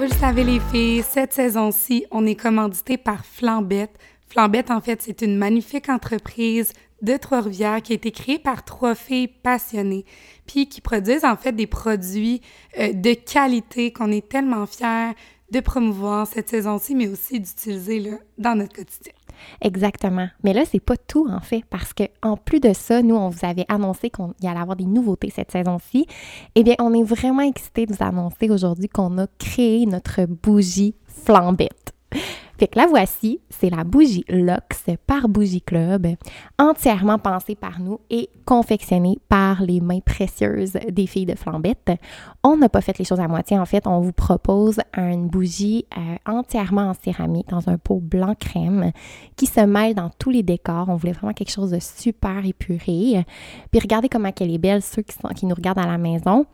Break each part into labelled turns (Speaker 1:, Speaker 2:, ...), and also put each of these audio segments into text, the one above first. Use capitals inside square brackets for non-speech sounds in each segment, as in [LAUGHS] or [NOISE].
Speaker 1: vous le savez les filles, cette saison-ci, on est commandité par Flambette. Flambette, en fait, c'est une magnifique entreprise de Trois-Rivières qui a été créée par trois filles passionnées, puis qui produisent en fait des produits euh, de qualité qu'on est tellement fiers de promouvoir cette saison-ci, mais aussi d'utiliser dans notre quotidien.
Speaker 2: Exactement. Mais là, c'est pas tout en fait, parce que en plus de ça, nous, on vous avait annoncé qu'il y allait avoir des nouveautés cette saison-ci. Eh bien, on est vraiment excités de vous annoncer aujourd'hui qu'on a créé notre bougie flambette. Fait que la voici, c'est la bougie Lux par Bougie Club, entièrement pensée par nous et confectionnée par les mains précieuses des filles de Flambette. On n'a pas fait les choses à moitié. En fait, on vous propose une bougie euh, entièrement en céramique dans un pot blanc crème qui se mêle dans tous les décors. On voulait vraiment quelque chose de super épuré. Puis regardez comment elle est belle, ceux qui, nous regardent à la maison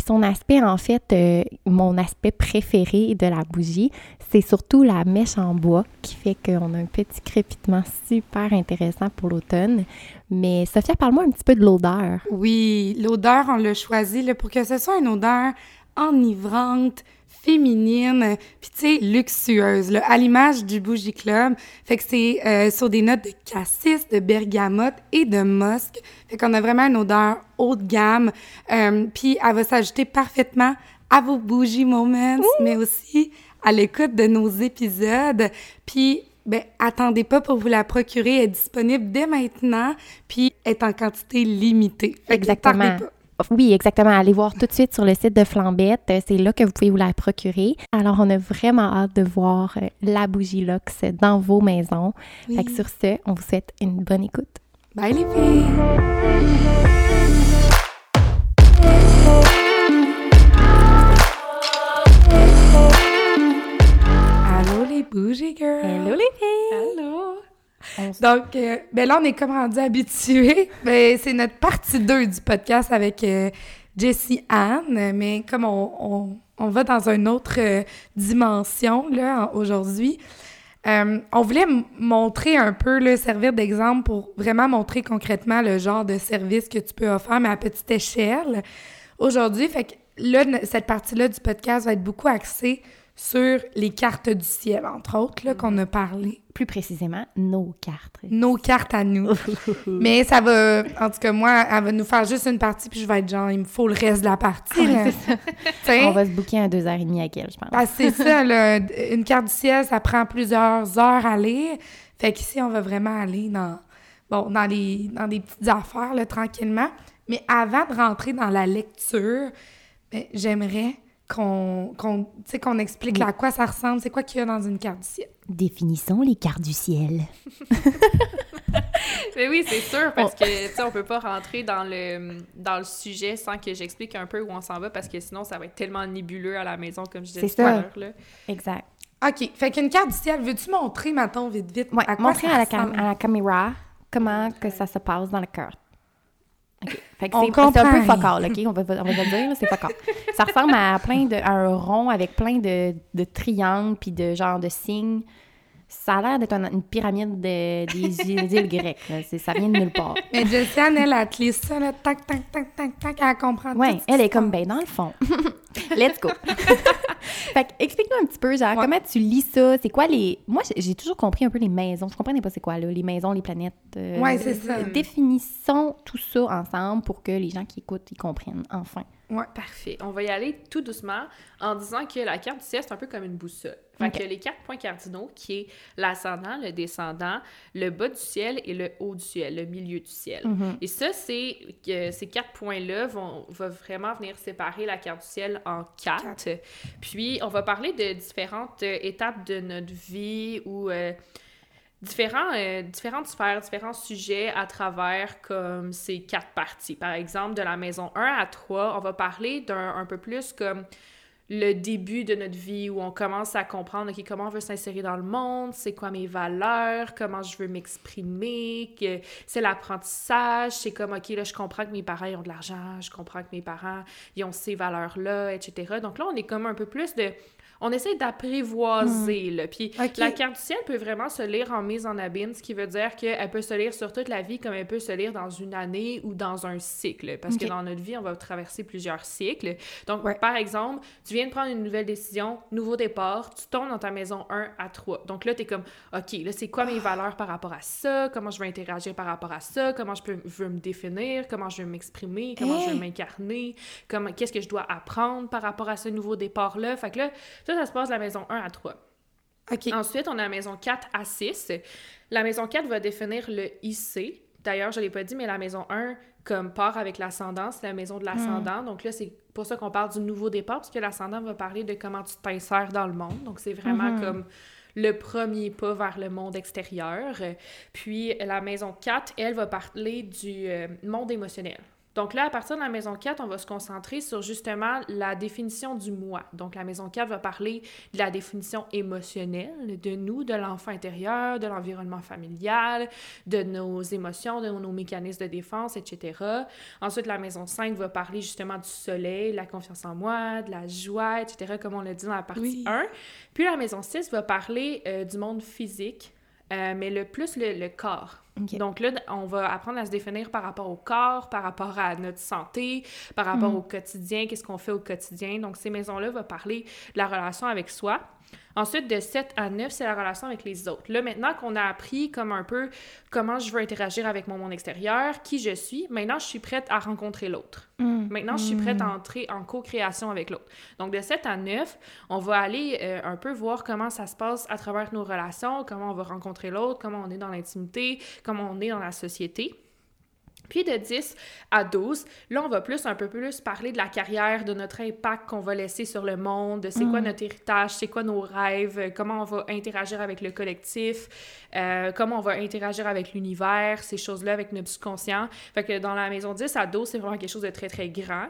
Speaker 2: son aspect, en fait, euh, mon aspect préféré de la bougie, c'est surtout la mèche en bois qui fait qu'on a un petit crépitement super intéressant pour l'automne. Mais Sophia, parle-moi un petit peu de l'odeur.
Speaker 1: Oui, l'odeur, on l'a choisi pour que ce soit une odeur enivrante, féminine, puis tu sais, luxueuse, là, à l'image du Bougie Club. Fait que c'est euh, sur des notes de cassis, de bergamote et de musc. Fait qu'on a vraiment une odeur haut de gamme. Euh, puis elle va s'ajouter parfaitement à vos Bougie Moments, mais aussi à l'écoute de nos épisodes. Puis ben, attendez pas pour vous la procurer. Elle est disponible dès maintenant, puis est en quantité limitée.
Speaker 2: Exactement. Oui, exactement. Allez voir tout de suite sur le site de Flambette. C'est là que vous pouvez vous la procurer. Alors, on a vraiment hâte de voir euh, la bougie Lux dans vos maisons. Fait que sur ce, on vous souhaite une bonne écoute.
Speaker 1: Bye les filles! Donc, euh, ben là, on est comme rendu habitué. [LAUGHS] Ben, c'est notre partie 2 du podcast avec euh, Jessie Anne, mais comme on, va dans une autre euh, dimension là aujourd'hui, on voulait montrer un peu, le servir d'exemple pour vraiment montrer concrètement le genre de service que tu peux offrir, mais à petite échelle. Aujourd'hui, fait que là, cette partie-là du podcast va être beaucoup axée sur les cartes du ciel, entre autres, là, qu'on a parlé.
Speaker 2: Plus précisément, nos cartes.
Speaker 1: Nos cartes à nous. [LAUGHS] Mais ça va, en tout cas, moi, elle va nous faire juste une partie, puis je vais être genre, il me faut le reste de la partie. [LAUGHS]
Speaker 2: On va se booker à deux heures et demie avec elle, je pense.
Speaker 1: C'est ça, là. Une carte du ciel, ça prend plusieurs heures à lire. Fait qu'ici, on va vraiment aller dans, bon, dans, les, dans des petites affaires, là, tranquillement. Mais avant de rentrer dans la lecture, ben, j'aimerais qu'on qu'on explique à quoi ça ressemble, c'est quoi qu'il y a dans une carte du ciel.
Speaker 2: Définissons les cartes du ciel. [LAUGHS]
Speaker 3: Mais oui, c'est sûr, parce que, tu sais, on peut pas rentrer dans le, dans le sujet sans que j'explique un peu où on s'en va, parce que sinon, ça va être tellement nébuleux à la maison, comme je disais tout à l'heure.
Speaker 2: Exact.
Speaker 1: OK. Fait qu'une carte du ciel, veux-tu montrer, maintenant vite, vite,
Speaker 2: à quoi montrer à la, à la caméra comment que ça se passe dans la carte. Fait que c'est un peu focal, OK? On va, on va dire, c'est focal. Ça ressemble à plein de à un rond avec plein de, de triangles puis de genre de signes ça a l'air d'être une, pyramide des, [LAUGHS] îles grecques. Ça vient de nulle part.
Speaker 1: Mais Jessiane, elle a clé ça, là, tac, tac, tac, tac, tac, elle comprend
Speaker 2: Oui, elle est comme, ben, dans le fond. [LAUGHS] Let's go. [LAUGHS] fait explique-nous un petit peu, genre, comment tu lis ça? C'est quoi les. Moi, j'ai toujours compris un peu les maisons. Je comprenais pas c'est quoi, là, les maisons, les planètes.
Speaker 1: Euh, oui, c'est ça.
Speaker 2: Définissons tout ça ensemble pour que les gens qui écoutent, ils comprennent, enfin.
Speaker 3: Ouais, parfait. On va y aller tout doucement en disant que la carte du ciel, c'est un peu comme une boussole. Fait que les quatre points cardinaux, qui est l'ascendant, le descendant, le bas du ciel et le haut du ciel, le milieu du ciel.
Speaker 2: Mm-hmm.
Speaker 3: Et ça, c'est que ces quatre points-là vont, vraiment venir séparer la carte du ciel en quatre. Puis, on va parler de différentes étapes de notre vie ou... Euh, différents, euh, différentes sphères, différents sujets à travers comme ces quatre parties. Par exemple, de la maison 1 à 3, on va parler d'un un peu plus comme le début de notre vie où on commence à comprendre okay, comment on veut s'insérer dans le monde, c'est quoi mes valeurs, comment je veux m'exprimer, c'est l'apprentissage, c'est comme OK, là je comprends que mes parents ont de l'argent, je comprends que mes parents ils ont ces valeurs-là, etc. Donc là, on est comme un peu plus de on essaie d'apprivoiser,
Speaker 2: Hmm.
Speaker 3: là. Puis la carte du ciel peut vraiment se lire en mise en abîme, ce qui veut dire qu'elle peut se lire sur toute la vie comme elle peut se lire dans une année ou dans un cycle. Parce que dans notre vie, on va traverser plusieurs cycles. Donc,
Speaker 1: Ouais.
Speaker 3: par exemple, tu viens de prendre une nouvelle décision, nouveau départ, tu tombes dans ta maison 1 à 3. Donc là, tu es comme, OK, là, c'est quoi mes valeurs par rapport à ça? Comment je vais interagir par rapport à ça? Comment je peux veux me définir? Comment je veux m'exprimer? Comment je veux m'incarner? Qu'est-ce que je dois apprendre par rapport à ce nouveau départ-là? Fait que là, ça, ça se passe de la maison 1 à 3.
Speaker 1: OK.
Speaker 3: Ensuite, on a la maison 4 à 6. La maison 4 va définir le IC. D'ailleurs, je ne l'ai pas dit, mais la maison 1, comme part avec l'ascendant, c'est la maison de l'ascendant. Donc là, c'est pour ça qu'on parle du nouveau départ, parce que l'ascendant va parler de comment tu t'insères dans le monde. Donc c'est vraiment
Speaker 2: Mhm.
Speaker 3: comme le premier pas vers le monde extérieur. Puis la maison 4, elle va parler du euh, monde émotionnel. Donc là, à partir de la maison 4, on va se concentrer sur justement la définition du moi. Donc la maison 4 va parler de la définition émotionnelle de nous, de l'enfant intérieur, de l'environnement familial, de nos émotions, de nos mécanismes de défense, etc. Ensuite, la maison 5 va parler justement du soleil, de la confiance en moi, de la joie, etc., comme on l'a dit dans la partie
Speaker 1: Oui.
Speaker 3: 1. Puis la maison 6 va parler euh, du monde physique, euh, mais le plus le, le corps. Donc là, on va apprendre à se définir par rapport au corps, par rapport à notre santé, par rapport
Speaker 2: Mm.
Speaker 3: au quotidien, qu'est-ce qu'on fait au quotidien. Donc ces maisons-là vont parler de la relation avec soi. Ensuite, de 7 à 9, c'est la relation avec les autres. Là, maintenant qu'on a appris comme un peu comment je veux interagir avec mon monde extérieur, qui je suis, maintenant, je suis prête à rencontrer l'autre.
Speaker 2: Hmm.
Speaker 3: Maintenant, je suis prête à entrer en co-création avec l'autre. Donc, de 7 à 9, on va aller euh, un peu voir comment ça se passe à travers nos relations, comment on va rencontrer l'autre, comment on est dans l'intimité, comment on est dans la société. Puis de 10 à 12, là, on va plus un peu plus parler de la carrière, de notre impact qu'on va laisser sur le monde, de c'est quoi notre héritage, c'est quoi nos rêves, euh, comment on va interagir avec le collectif, euh, comment on va interagir avec l'univers, ces choses-là avec notre subconscient. Fait que dans la maison 10 à 12, c'est vraiment quelque chose de très, très grand.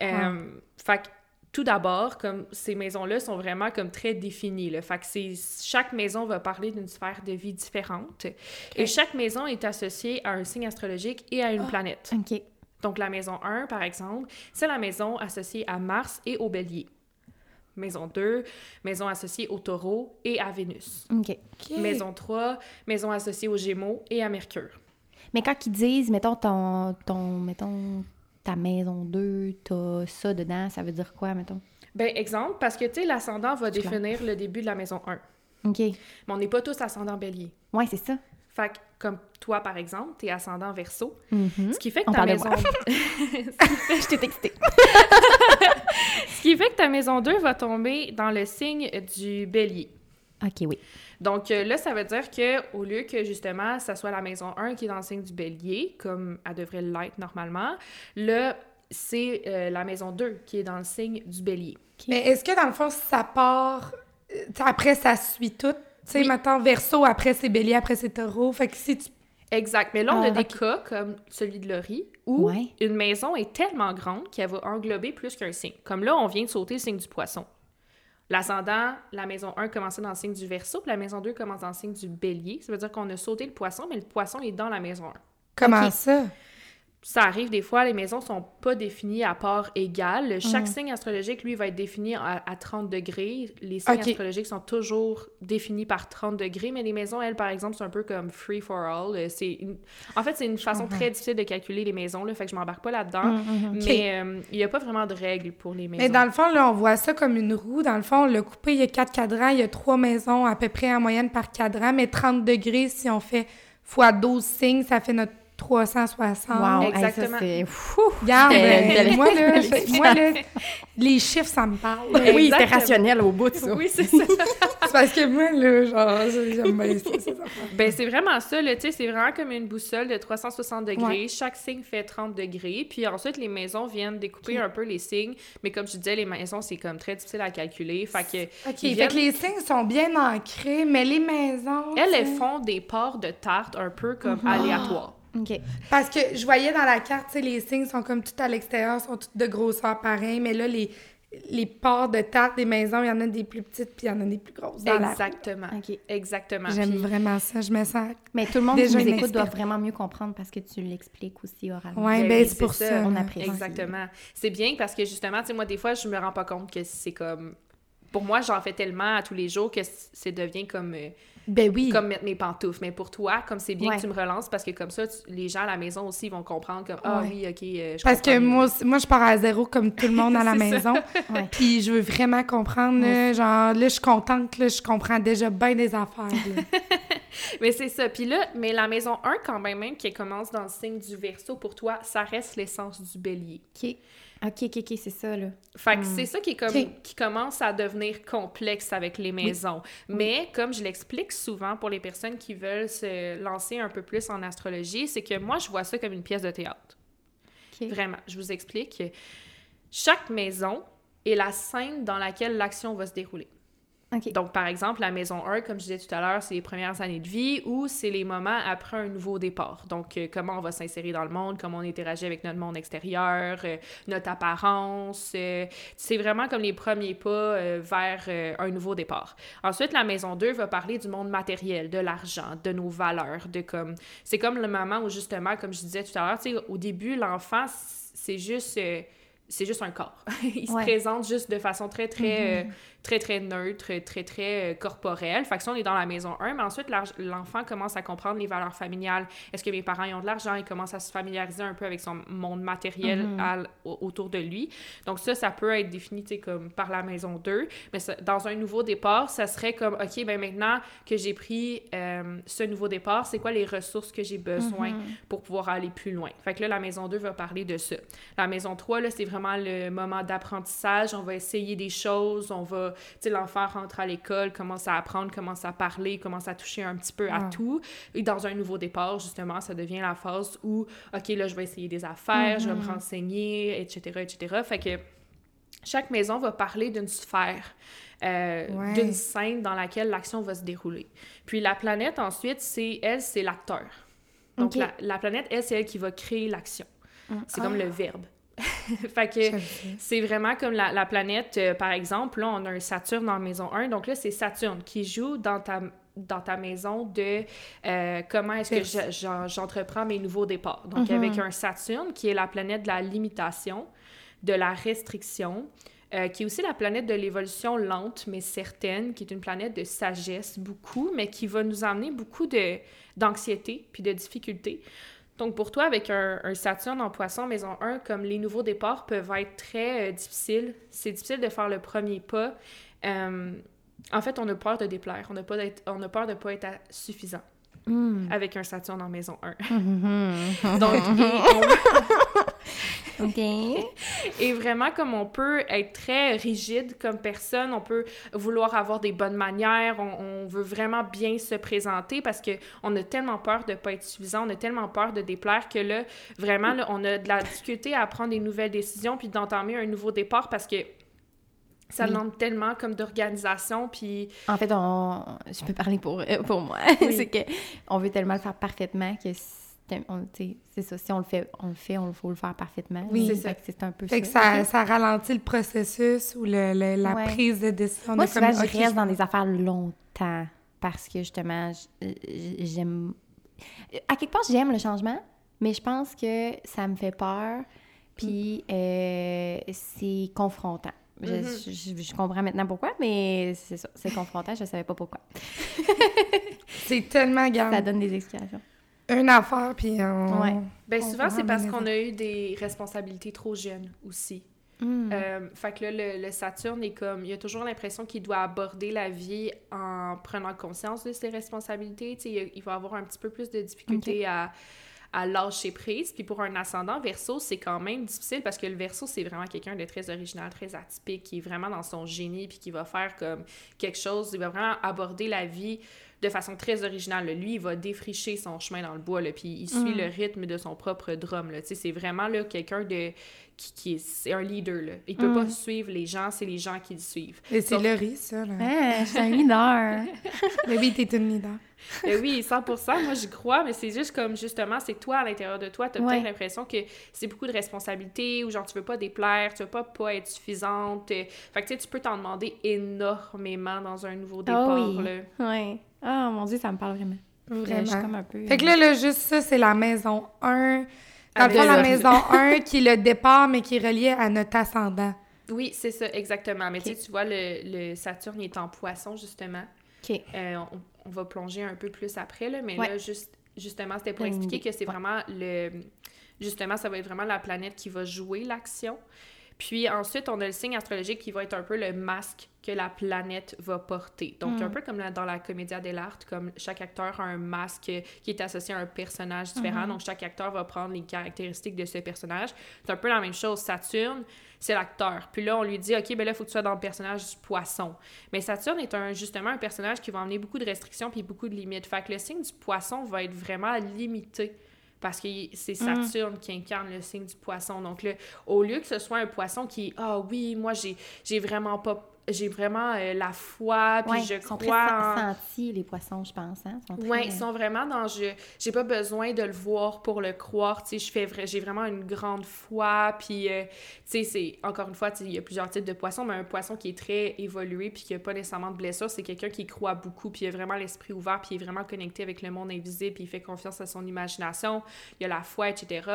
Speaker 3: Euh, Fait que tout d'abord, comme ces maisons-là sont vraiment comme très définies. Là. Fait que c'est, chaque maison va parler d'une sphère de vie différente. Et chaque maison est associée à un signe astrologique et à une planète.
Speaker 2: OK.
Speaker 3: Donc la maison 1, par exemple, c'est la maison associée à Mars et au Bélier. Maison 2, maison associée au Taureau et à Vénus. Maison 3, maison associée aux Gémeaux et à Mercure.
Speaker 2: Mais quand ils disent, mettons, ton, ton, mettons, ta maison 2, t'as ça dedans, ça veut dire quoi, mettons?
Speaker 3: Ben, exemple, parce que, tu sais, l'ascendant va
Speaker 2: clair.
Speaker 3: définir le début de la maison 1.
Speaker 2: OK.
Speaker 3: Mais on n'est pas tous ascendant Bélier.
Speaker 2: Ouais, c'est ça.
Speaker 3: Fait que, comme toi, par exemple, t'es ascendant Verseau.
Speaker 2: Mhm.
Speaker 3: Ce qui fait que
Speaker 2: On
Speaker 3: ta maison... ce [LAUGHS] [LAUGHS]
Speaker 2: Je t'ai texté.
Speaker 3: qui fait que ta maison 2 va tomber dans le signe du Bélier.
Speaker 2: OK, oui.
Speaker 3: Donc euh, là, ça veut dire que au lieu que justement, ça soit la maison 1 qui est dans le signe du bélier, comme elle devrait l'être normalement, là, c'est euh, la maison 2 qui est dans le signe du bélier.
Speaker 1: Mais est-ce que dans le fond, ça part. euh, t'sais, après, ça suit tout? Tu sais,
Speaker 3: Oui.
Speaker 1: maintenant, verso, après, c'est bélier, après, c'est taureau. Fait que si tu.
Speaker 3: Exact. Mais là, on
Speaker 2: Ah,
Speaker 3: a des cas comme celui de Laurie où
Speaker 2: Ouais.
Speaker 3: une maison est tellement grande qu'elle va englober plus qu'un signe. Comme là, on vient de sauter le signe du poisson. L'ascendant, la maison 1 commençait dans le signe du verso, puis la maison 2 commence dans le signe du bélier. Ça veut dire qu'on a sauté le poisson, mais le poisson est dans la maison 1.
Speaker 1: Comment ça?
Speaker 3: Ça arrive des fois, les maisons sont pas définies à part égale. Chaque
Speaker 2: Mhm.
Speaker 3: signe astrologique, lui, va être défini à, à 30 degrés. Les signes astrologiques sont toujours définis par 30 degrés, mais les maisons, elles, par exemple, c'est un peu comme free for all. C'est une... En fait, c'est une façon très difficile de calculer les maisons, là, fait que je m'embarque pas là-dedans.
Speaker 2: Mhm.
Speaker 3: Mais euh, il y a pas vraiment de règles pour les maisons.
Speaker 1: Mais dans le fond, là, on voit ça comme une roue. Dans le fond, le coupé, il y a quatre cadrans. Il y a trois maisons à peu près en moyenne par cadran. Mais 30 degrés, si on fait fois 12 signes, ça fait notre 360.
Speaker 2: Wow,
Speaker 3: Exactement.
Speaker 2: Hey, ça, c'est
Speaker 1: euh, moi, là, moi, là, les chiffres, ça me parle.
Speaker 2: Oui, c'était
Speaker 3: Exactement.
Speaker 2: rationnel au bout de ça.
Speaker 3: Oui, c'est ça. [LAUGHS]
Speaker 1: C'est parce que moi, là, genre, j'aime bien ça.
Speaker 3: Ben, c'est vraiment ça, là, tu sais, c'est vraiment comme une boussole de 360 degrés.
Speaker 1: Ouais.
Speaker 3: Chaque signe fait 30 degrés. Puis ensuite, les maisons viennent découper un peu les signes. Mais comme je disais, les maisons, c'est comme très difficile à calculer. Fait que,
Speaker 1: OK, fait que les signes sont bien ancrés, mais les maisons...
Speaker 3: elles, font des parts de tarte un peu comme aléatoires.
Speaker 2: OK.
Speaker 1: Parce que je voyais dans la carte, tu sais, les signes sont comme tout à l'extérieur, sont toutes de grosseur pareille, mais là, les, les parts de tarte des maisons, il y en a des plus petites, puis il y en a des plus grosses dans la
Speaker 3: Exactement.
Speaker 2: OK.
Speaker 3: Exactement.
Speaker 1: J'aime
Speaker 3: Puis-
Speaker 1: vraiment ça, je me sens...
Speaker 2: Mais tout le monde qui nous écoute doit vraiment mieux comprendre parce que tu l'expliques aussi oralement.
Speaker 1: Ouais,
Speaker 3: Ben
Speaker 1: ben,
Speaker 3: oui,
Speaker 1: c'est pour ça.
Speaker 3: ça.
Speaker 2: On apprécie.
Speaker 3: Exactement. C'est bien parce que justement, tu sais, moi, des fois, je me rends pas compte que c'est comme Pour moi, j'en fais tellement à tous les jours que c'est devient comme... euh,
Speaker 2: Ben oui.
Speaker 3: comme mettre mes pantoufles. Mais pour toi, comme c'est bien
Speaker 2: Ouais.
Speaker 3: que tu me relances, parce que comme ça, tu- les gens à la maison aussi vont comprendre comme Ah
Speaker 1: Ouais.
Speaker 3: oui, ok, euh, je
Speaker 1: Parce que moi, aussi- moi, je pars à zéro comme tout le monde à [LAUGHS] la maison. [LAUGHS]
Speaker 2: Ouais.
Speaker 1: Puis je veux vraiment comprendre, là, genre, là, je suis contente, là, je comprends déjà bien des affaires. [LAUGHS]
Speaker 3: Mais c'est ça. Puis là, mais la maison 1, quand même, même qui commence dans le signe du verso, pour toi, ça reste l'essence du bélier.
Speaker 2: OK. OK, OK, OK, c'est ça, là.
Speaker 3: Fait que c'est ça qui, est comme,
Speaker 1: Ok.
Speaker 3: qui commence à devenir complexe avec les maisons. Mais comme je l'explique souvent pour les personnes qui veulent se lancer un peu plus en astrologie, c'est que moi, je vois ça comme une pièce de théâtre. Vraiment, je vous explique. Chaque maison est la scène dans laquelle l'action va se dérouler. Donc, par exemple, la maison 1, comme je disais tout à l'heure, c'est les premières années de vie ou c'est les moments après un nouveau départ. Donc, euh, comment on va s'insérer dans le monde, comment on interagit avec notre monde extérieur, euh, notre apparence. euh, c'est vraiment comme les premiers pas vers un nouveau départ. Ensuite, la maison 2 va parler du monde matériel, de l'argent, de nos valeurs, de comme... C'est comme le moment où, justement, comme je disais tout à l'heure, tu sais, au début, l'enfant, c'est juste... c'est juste un corps. [LAUGHS] Il se présente juste de façon très, très, euh, très, très neutre, très, très euh, corporelle. Fait que ça, on est dans la maison 1, mais ensuite, l'enfant commence à comprendre les valeurs familiales. Est-ce que mes parents ils ont de l'argent? Il commence à se familiariser un peu avec son monde matériel au- autour de lui. Donc ça, ça peut être défini, comme par la maison 2. Mais ça- dans un nouveau départ, ça serait comme, OK, ben maintenant que j'ai pris euh, ce nouveau départ, c'est quoi les ressources que j'ai besoin pour pouvoir aller plus loin? Fait que là, la maison 2 va parler de ça. La maison 3, là, c'est vraiment le moment d'apprentissage. On va essayer des choses. On va, tu sais, l'enfant rentre à l'école, commence à apprendre, commence à parler, commence à toucher un petit peu à
Speaker 1: Ah.
Speaker 3: tout. Et dans un nouveau départ, justement, ça devient la phase où, OK, là, je vais essayer des affaires, je vais me renseigner, etc., etc. Fait que chaque maison va parler d'une sphère, euh,
Speaker 1: Ouais.
Speaker 3: d'une scène dans laquelle l'action va se dérouler. Puis la planète, ensuite, c'est elle, c'est l'acteur. Donc la, la planète, elle, c'est elle qui va créer l'action. C'est comme
Speaker 1: Ah.
Speaker 3: le verbe. [LAUGHS] fait que c'est vraiment comme la, la planète, euh, par exemple, là, on a un Saturne la maison 1. Donc là, c'est Saturne qui joue dans ta, dans ta maison de euh, comment est-ce que j'entreprends mes nouveaux départs. Donc avec un Saturne qui est la planète de la limitation, de la restriction, euh, qui est aussi la planète de l'évolution lente mais certaine, qui est une planète de sagesse beaucoup, mais qui va nous amener beaucoup d'anxiété puis de difficultés. Donc pour toi, avec un, Saturne en poisson maison 1, comme les nouveaux départs peuvent être très euh, difficiles, c'est difficile de faire le premier pas. Euh, en fait, on a peur de déplaire, on a, on a peur de ne pas être suffisant
Speaker 2: Hmm.
Speaker 3: avec un Saturne en maison 1. [LAUGHS]
Speaker 2: Mhm.
Speaker 3: Donc, [LAUGHS] et on-
Speaker 2: OK.
Speaker 3: Et vraiment, comme on peut être très rigide comme personne, on peut vouloir avoir des bonnes manières, on, on veut vraiment bien se présenter parce que on a tellement peur de pas être suffisant, on a tellement peur de déplaire que là, vraiment, là, on a de la difficulté à prendre des nouvelles décisions puis d'entamer un nouveau départ parce que ça
Speaker 2: Oui.
Speaker 3: demande tellement comme d'organisation puis
Speaker 2: En fait, on... je peux parler pour, euh, pour moi. [LAUGHS]
Speaker 3: Oui.
Speaker 2: c'est que on veut tellement le faire parfaitement que c'est on- tu sais, c'est ça. Si on le fait, on le fait, on faut le faire parfaitement.
Speaker 1: Oui.
Speaker 2: Fait
Speaker 3: C'est ça.
Speaker 2: que C'est un peu
Speaker 1: Fait que
Speaker 2: ça.
Speaker 1: ça, ça ralentit le processus ou le, le- la
Speaker 2: Ouais.
Speaker 1: prise de décision.
Speaker 2: Moi,
Speaker 1: de
Speaker 2: souvent,
Speaker 1: comme,
Speaker 2: je reste dans des affaires longtemps parce que justement, j- j'aime. À quelque part, j'aime le changement, mais je pense que ça me fait peur, puis euh, c'est confrontant. Je,
Speaker 3: Mhm.
Speaker 2: je- je comprends maintenant pourquoi, mais c'est ça, c'est confrontant, je savais pas pourquoi. [LAUGHS]
Speaker 1: C'est tellement
Speaker 2: Ça
Speaker 1: garde.
Speaker 2: donne des explications.
Speaker 1: Une affaire, puis on...
Speaker 2: Ouais.
Speaker 3: ben
Speaker 1: On
Speaker 3: souvent c'est parce qu'on a eu des responsabilités trop jeunes aussi.
Speaker 2: Hmm.
Speaker 3: Euh, fait que là, le, le Saturne est comme, il a toujours l'impression qu'il doit aborder la vie en prenant conscience de ses responsabilités. Il, il va avoir un petit peu plus de difficulté à, à lâcher prise. Puis pour un ascendant verso, c'est quand même difficile parce que le verso, c'est vraiment quelqu'un de très original, très atypique, qui est vraiment dans son génie, puis qui va faire comme quelque chose, il va vraiment aborder la vie de façon très originale. Lui, il va défricher son chemin dans le bois, là, puis il suit
Speaker 2: Mm.
Speaker 3: le rythme de son propre drum. là. Tu sais, C'est vraiment là, quelqu'un de qui, qui est, c'est un leader. Là. Il peut
Speaker 2: Mm.
Speaker 3: pas suivre les gens, c'est les gens qui le suivent.
Speaker 1: Et c'est
Speaker 3: Sauf-
Speaker 1: Laurie, ça, là.
Speaker 2: Ah, je suis un leader. [LAUGHS]
Speaker 1: Mais oui, t'es une leader. [LAUGHS]
Speaker 3: Eh oui, 100%, moi j'y crois, mais c'est juste comme justement, c'est toi à l'intérieur de toi, t'as
Speaker 2: Ouais.
Speaker 3: peut-être l'impression que c'est beaucoup de responsabilités ou genre tu veux pas déplaire, tu veux pas pas être suffisante. Fait que tu sais, tu peux t'en demander énormément dans un nouveau départ.
Speaker 2: Ah oui.
Speaker 3: là.
Speaker 2: Ouais. Ah, mon Dieu, ça me parle vraiment. Je suis
Speaker 1: Vraiment.
Speaker 2: comme un peu...
Speaker 1: Fait que là, là, juste ça, c'est la maison 1. Dans le fond, la maison [LAUGHS] 1 qui est le départ, mais qui est reliée à notre ascendant.
Speaker 3: Oui, c'est ça, exactement. Mais
Speaker 2: Ok.
Speaker 3: tu sais, tu vois, le, le Saturne est en poisson, justement.
Speaker 2: OK.
Speaker 3: Euh, on, on va plonger un peu plus après, là, mais
Speaker 2: Ouais.
Speaker 3: là, juste, justement, c'était pour expliquer que c'est vraiment le... Justement, ça va être vraiment la planète qui va jouer l'action. Puis ensuite, on a le signe astrologique qui va être un peu le masque que la planète va porter. Donc,
Speaker 2: Mm.
Speaker 3: un peu comme la- dans la Commedia dell'arte, comme chaque acteur a un masque qui est associé à un personnage différent.
Speaker 2: Mhm.
Speaker 3: Donc, chaque acteur va prendre les caractéristiques de ce personnage. C'est un peu la même chose. Saturne, c'est l'acteur. Puis là, on lui dit, OK, ben là, il faut que tu sois dans le personnage du poisson. Mais Saturne est un, justement un personnage qui va emmener beaucoup de restrictions puis beaucoup de limites. Fait que le signe du poisson va être vraiment limité parce que c'est
Speaker 2: Mm.
Speaker 3: Saturne qui incarne le signe du poisson. Donc là, au lieu que ce soit un poisson qui, ah oui, moi, j'ai j'ai vraiment pas... J'ai vraiment euh, la foi, puis
Speaker 2: Ouais,
Speaker 3: je
Speaker 2: ils sont
Speaker 3: crois
Speaker 2: très
Speaker 3: en-
Speaker 2: sen- sentis, les poissons, je pense. Hein? Ils sont très-
Speaker 3: Ouais, ils sont vraiment dans je j'ai pas besoin de le voir pour le croire, tu sais, vrai j'ai vraiment une grande foi puis euh, tu sais c'est encore une fois, il y a plusieurs types de poissons, mais un poisson qui est très évolué puis qui a pas nécessairement de blessure, c'est quelqu'un qui croit beaucoup puis il a vraiment l'esprit ouvert puis il est vraiment connecté avec le monde invisible puis il fait confiance à son imagination, il a la foi etc.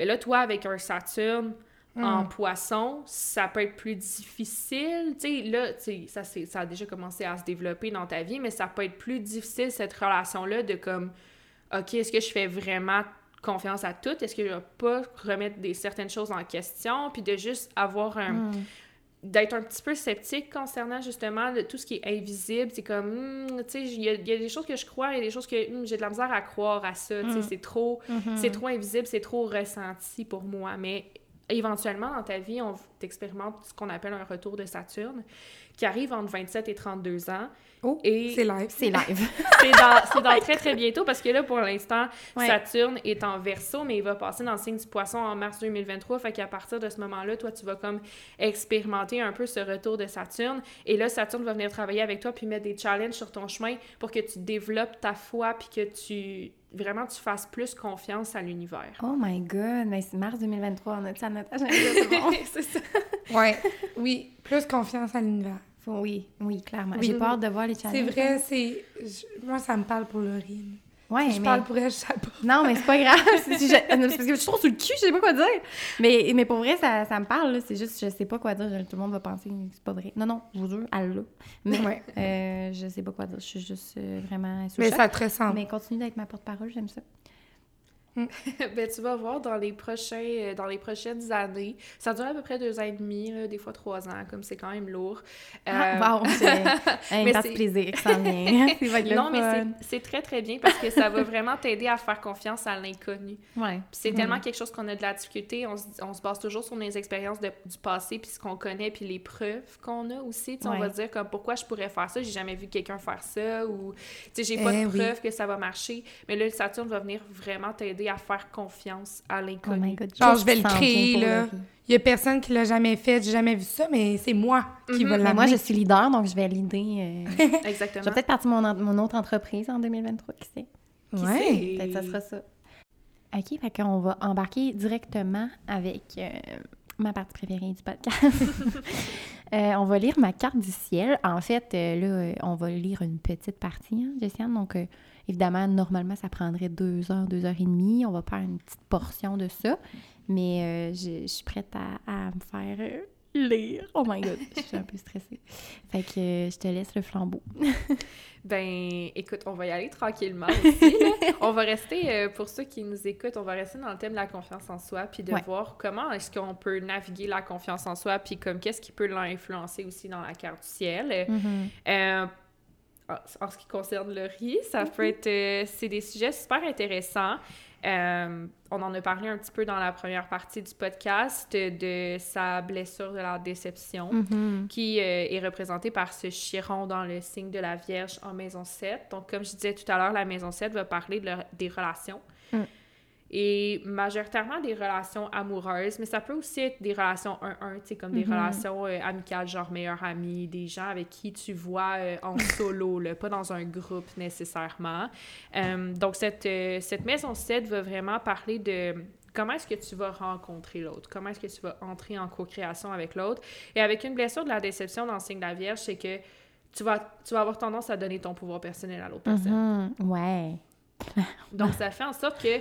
Speaker 3: Mais là toi avec un Saturne en poisson, ça peut être plus difficile. Tu sais, là, tu sais, ça, ça a déjà commencé à se développer dans ta vie, mais ça peut être plus difficile, cette relation-là, de comme, OK, est-ce que je fais vraiment confiance à tout? Est-ce que je vais pas remettre des, certaines choses en question? Puis de juste avoir un...
Speaker 2: Mm.
Speaker 3: d'être un petit peu sceptique concernant justement tout ce qui est invisible. C'est comme, hmm, tu sais, il y, y a des choses que je crois, il y a des choses que hmm, j'ai de la misère à croire à ça. Tu sais, c'est trop
Speaker 2: Mhm.
Speaker 3: c'est trop invisible, c'est trop ressenti pour moi. Mais éventuellement, dans ta vie, on t'expérimente ce qu'on appelle un retour de Saturne, qui arrive entre 27 et 32 ans.
Speaker 1: Oh,
Speaker 3: Et
Speaker 1: c'est live.
Speaker 2: C'est live. [LAUGHS]
Speaker 3: c'est dans, c'est dans très, très bientôt, parce que là, pour l'instant,
Speaker 2: Ouais.
Speaker 3: Saturne est en verso, mais il va passer dans le signe du poisson en mars 2023. Fait qu'à partir de ce moment-là, toi, tu vas comme expérimenter un peu ce retour de Saturne. Et là, Saturne va venir travailler avec toi, puis mettre des challenges sur ton chemin pour que tu développes ta foi, puis que tu vraiment tu fasses plus confiance à l'univers.
Speaker 2: Oh my god, mais c'est mars 2023, on a ça à notre agenda, c'est [LAUGHS] bon.
Speaker 3: c'est ça.
Speaker 1: Ouais, oui, plus confiance à l'univers.
Speaker 2: Oui, oui, clairement.
Speaker 1: Oui.
Speaker 2: J'ai peur de voir les
Speaker 1: C'est
Speaker 2: challenges.
Speaker 1: vrai, c'est... je- Moi, ça me parle pour Laurine.
Speaker 2: Ouais,
Speaker 1: je
Speaker 2: mais...
Speaker 1: parle pour elle, je sais pas.
Speaker 2: Non, mais c'est pas grave. [LAUGHS] Je... parce que je suis trop sur le cul, je sais pas quoi dire. Mais, mais pour vrai, ça, ça me parle. là. C'est juste, je sais pas quoi dire. Tout le monde va penser que c'est pas vrai. Non, non, je vous jure, elle l'a. Mais
Speaker 1: Ouais.
Speaker 2: euh, je sais pas quoi dire. Je suis juste euh, vraiment sous
Speaker 1: Mais
Speaker 2: choc.
Speaker 1: ça te ressemble.
Speaker 2: Mais continue d'être ma porte-parole, j'aime ça. [LAUGHS]
Speaker 3: ben, tu vas voir dans les, prochains, euh, dans les prochaines années. Ça dure à peu près deux ans et demi, là, des fois trois ans, comme c'est quand même lourd. Euh,
Speaker 2: Ah, wow, c'est [LAUGHS] un parti plaisir vient. [LAUGHS]
Speaker 3: Non, mais c'est- très, très bien parce que ça va vraiment t'aider à faire confiance à l'inconnu.
Speaker 2: Ouais.
Speaker 3: C'est tellement quelque chose qu'on a de la difficulté. On se, on se base toujours sur les expériences de- du passé, puis ce qu'on connaît, puis les preuves qu'on a aussi. On va dire comme pourquoi je pourrais faire ça, j'ai jamais vu quelqu'un faire ça, ou j'ai pas
Speaker 1: Eh
Speaker 3: de
Speaker 1: oui.
Speaker 3: preuves que ça va marcher. Mais là, le Saturne va venir vraiment t'aider à faire confiance à
Speaker 2: Oh
Speaker 3: l'inconnu.
Speaker 2: my god.
Speaker 1: Genre, je vais le créer, là. Il y a personne qui l'a jamais fait, j'ai jamais vu ça, mais c'est moi qui
Speaker 3: Mhm.
Speaker 1: va
Speaker 2: Mais
Speaker 1: l'amener.
Speaker 2: moi, je suis leader, donc je vais l'idée. Euh... [LAUGHS] je
Speaker 3: Exactement.
Speaker 2: vais peut-être partir mon, mon autre entreprise en 2023, qui sait?
Speaker 3: Qui
Speaker 1: Ouais.
Speaker 3: sait?
Speaker 2: Peut-être que ça sera ça. OK, fait qu'on va embarquer directement avec euh, ma partie préférée du podcast. [LAUGHS] Euh, on va lire ma carte du ciel. En fait, euh, là, euh, on va lire une petite partie, hein, Jessiane. Donc, euh, évidemment, normalement, ça prendrait deux heures, deux heures et demie. On va faire une petite portion de ça. Mais euh, je, je suis prête à, à me faire lire. Oh my God, je suis un peu stressée. Fait que euh, je te laisse le flambeau. [LAUGHS]
Speaker 3: Ben, écoute, on va y aller tranquillement aussi. [LAUGHS] on va rester, euh, pour ceux qui nous écoutent, on va rester dans le thème de la confiance en soi, puis de
Speaker 2: Ouais.
Speaker 3: voir comment est-ce qu'on peut naviguer la confiance en soi, puis comme qu'est-ce qui peut l'influencer aussi dans la carte du ciel.
Speaker 2: Mhm.
Speaker 3: Euh, en ce qui concerne le riz, ça peut être... euh, c'est des sujets super intéressants. Euh, on en a parlé un petit peu dans la première partie du podcast de sa blessure de la déception
Speaker 2: Mhm.
Speaker 3: qui euh, est représenté par ce chiron dans le signe de la Vierge en maison 7. Donc, comme je disais tout à l'heure, la maison 7 va parler de leur- des relations.
Speaker 2: Mm.
Speaker 3: Et majoritairement des relations amoureuses, mais ça peut aussi être des relations 1-1, tu sais, comme des
Speaker 2: Mhm.
Speaker 3: relations euh, amicales, genre meilleurs amis, des gens avec qui tu vois euh, en [LAUGHS] solo, là, pas dans un groupe nécessairement. Euh, donc, cette, cette maison 7 va vraiment parler de comment est-ce que tu vas rencontrer l'autre, comment est-ce que tu vas entrer en co-création avec l'autre. Et avec une blessure de la déception dans le signe de la Vierge, c'est que tu vas, tu vas avoir tendance à donner ton pouvoir personnel à l'autre personne.
Speaker 2: Mhm. Ouais.
Speaker 3: Donc, ça fait en sorte que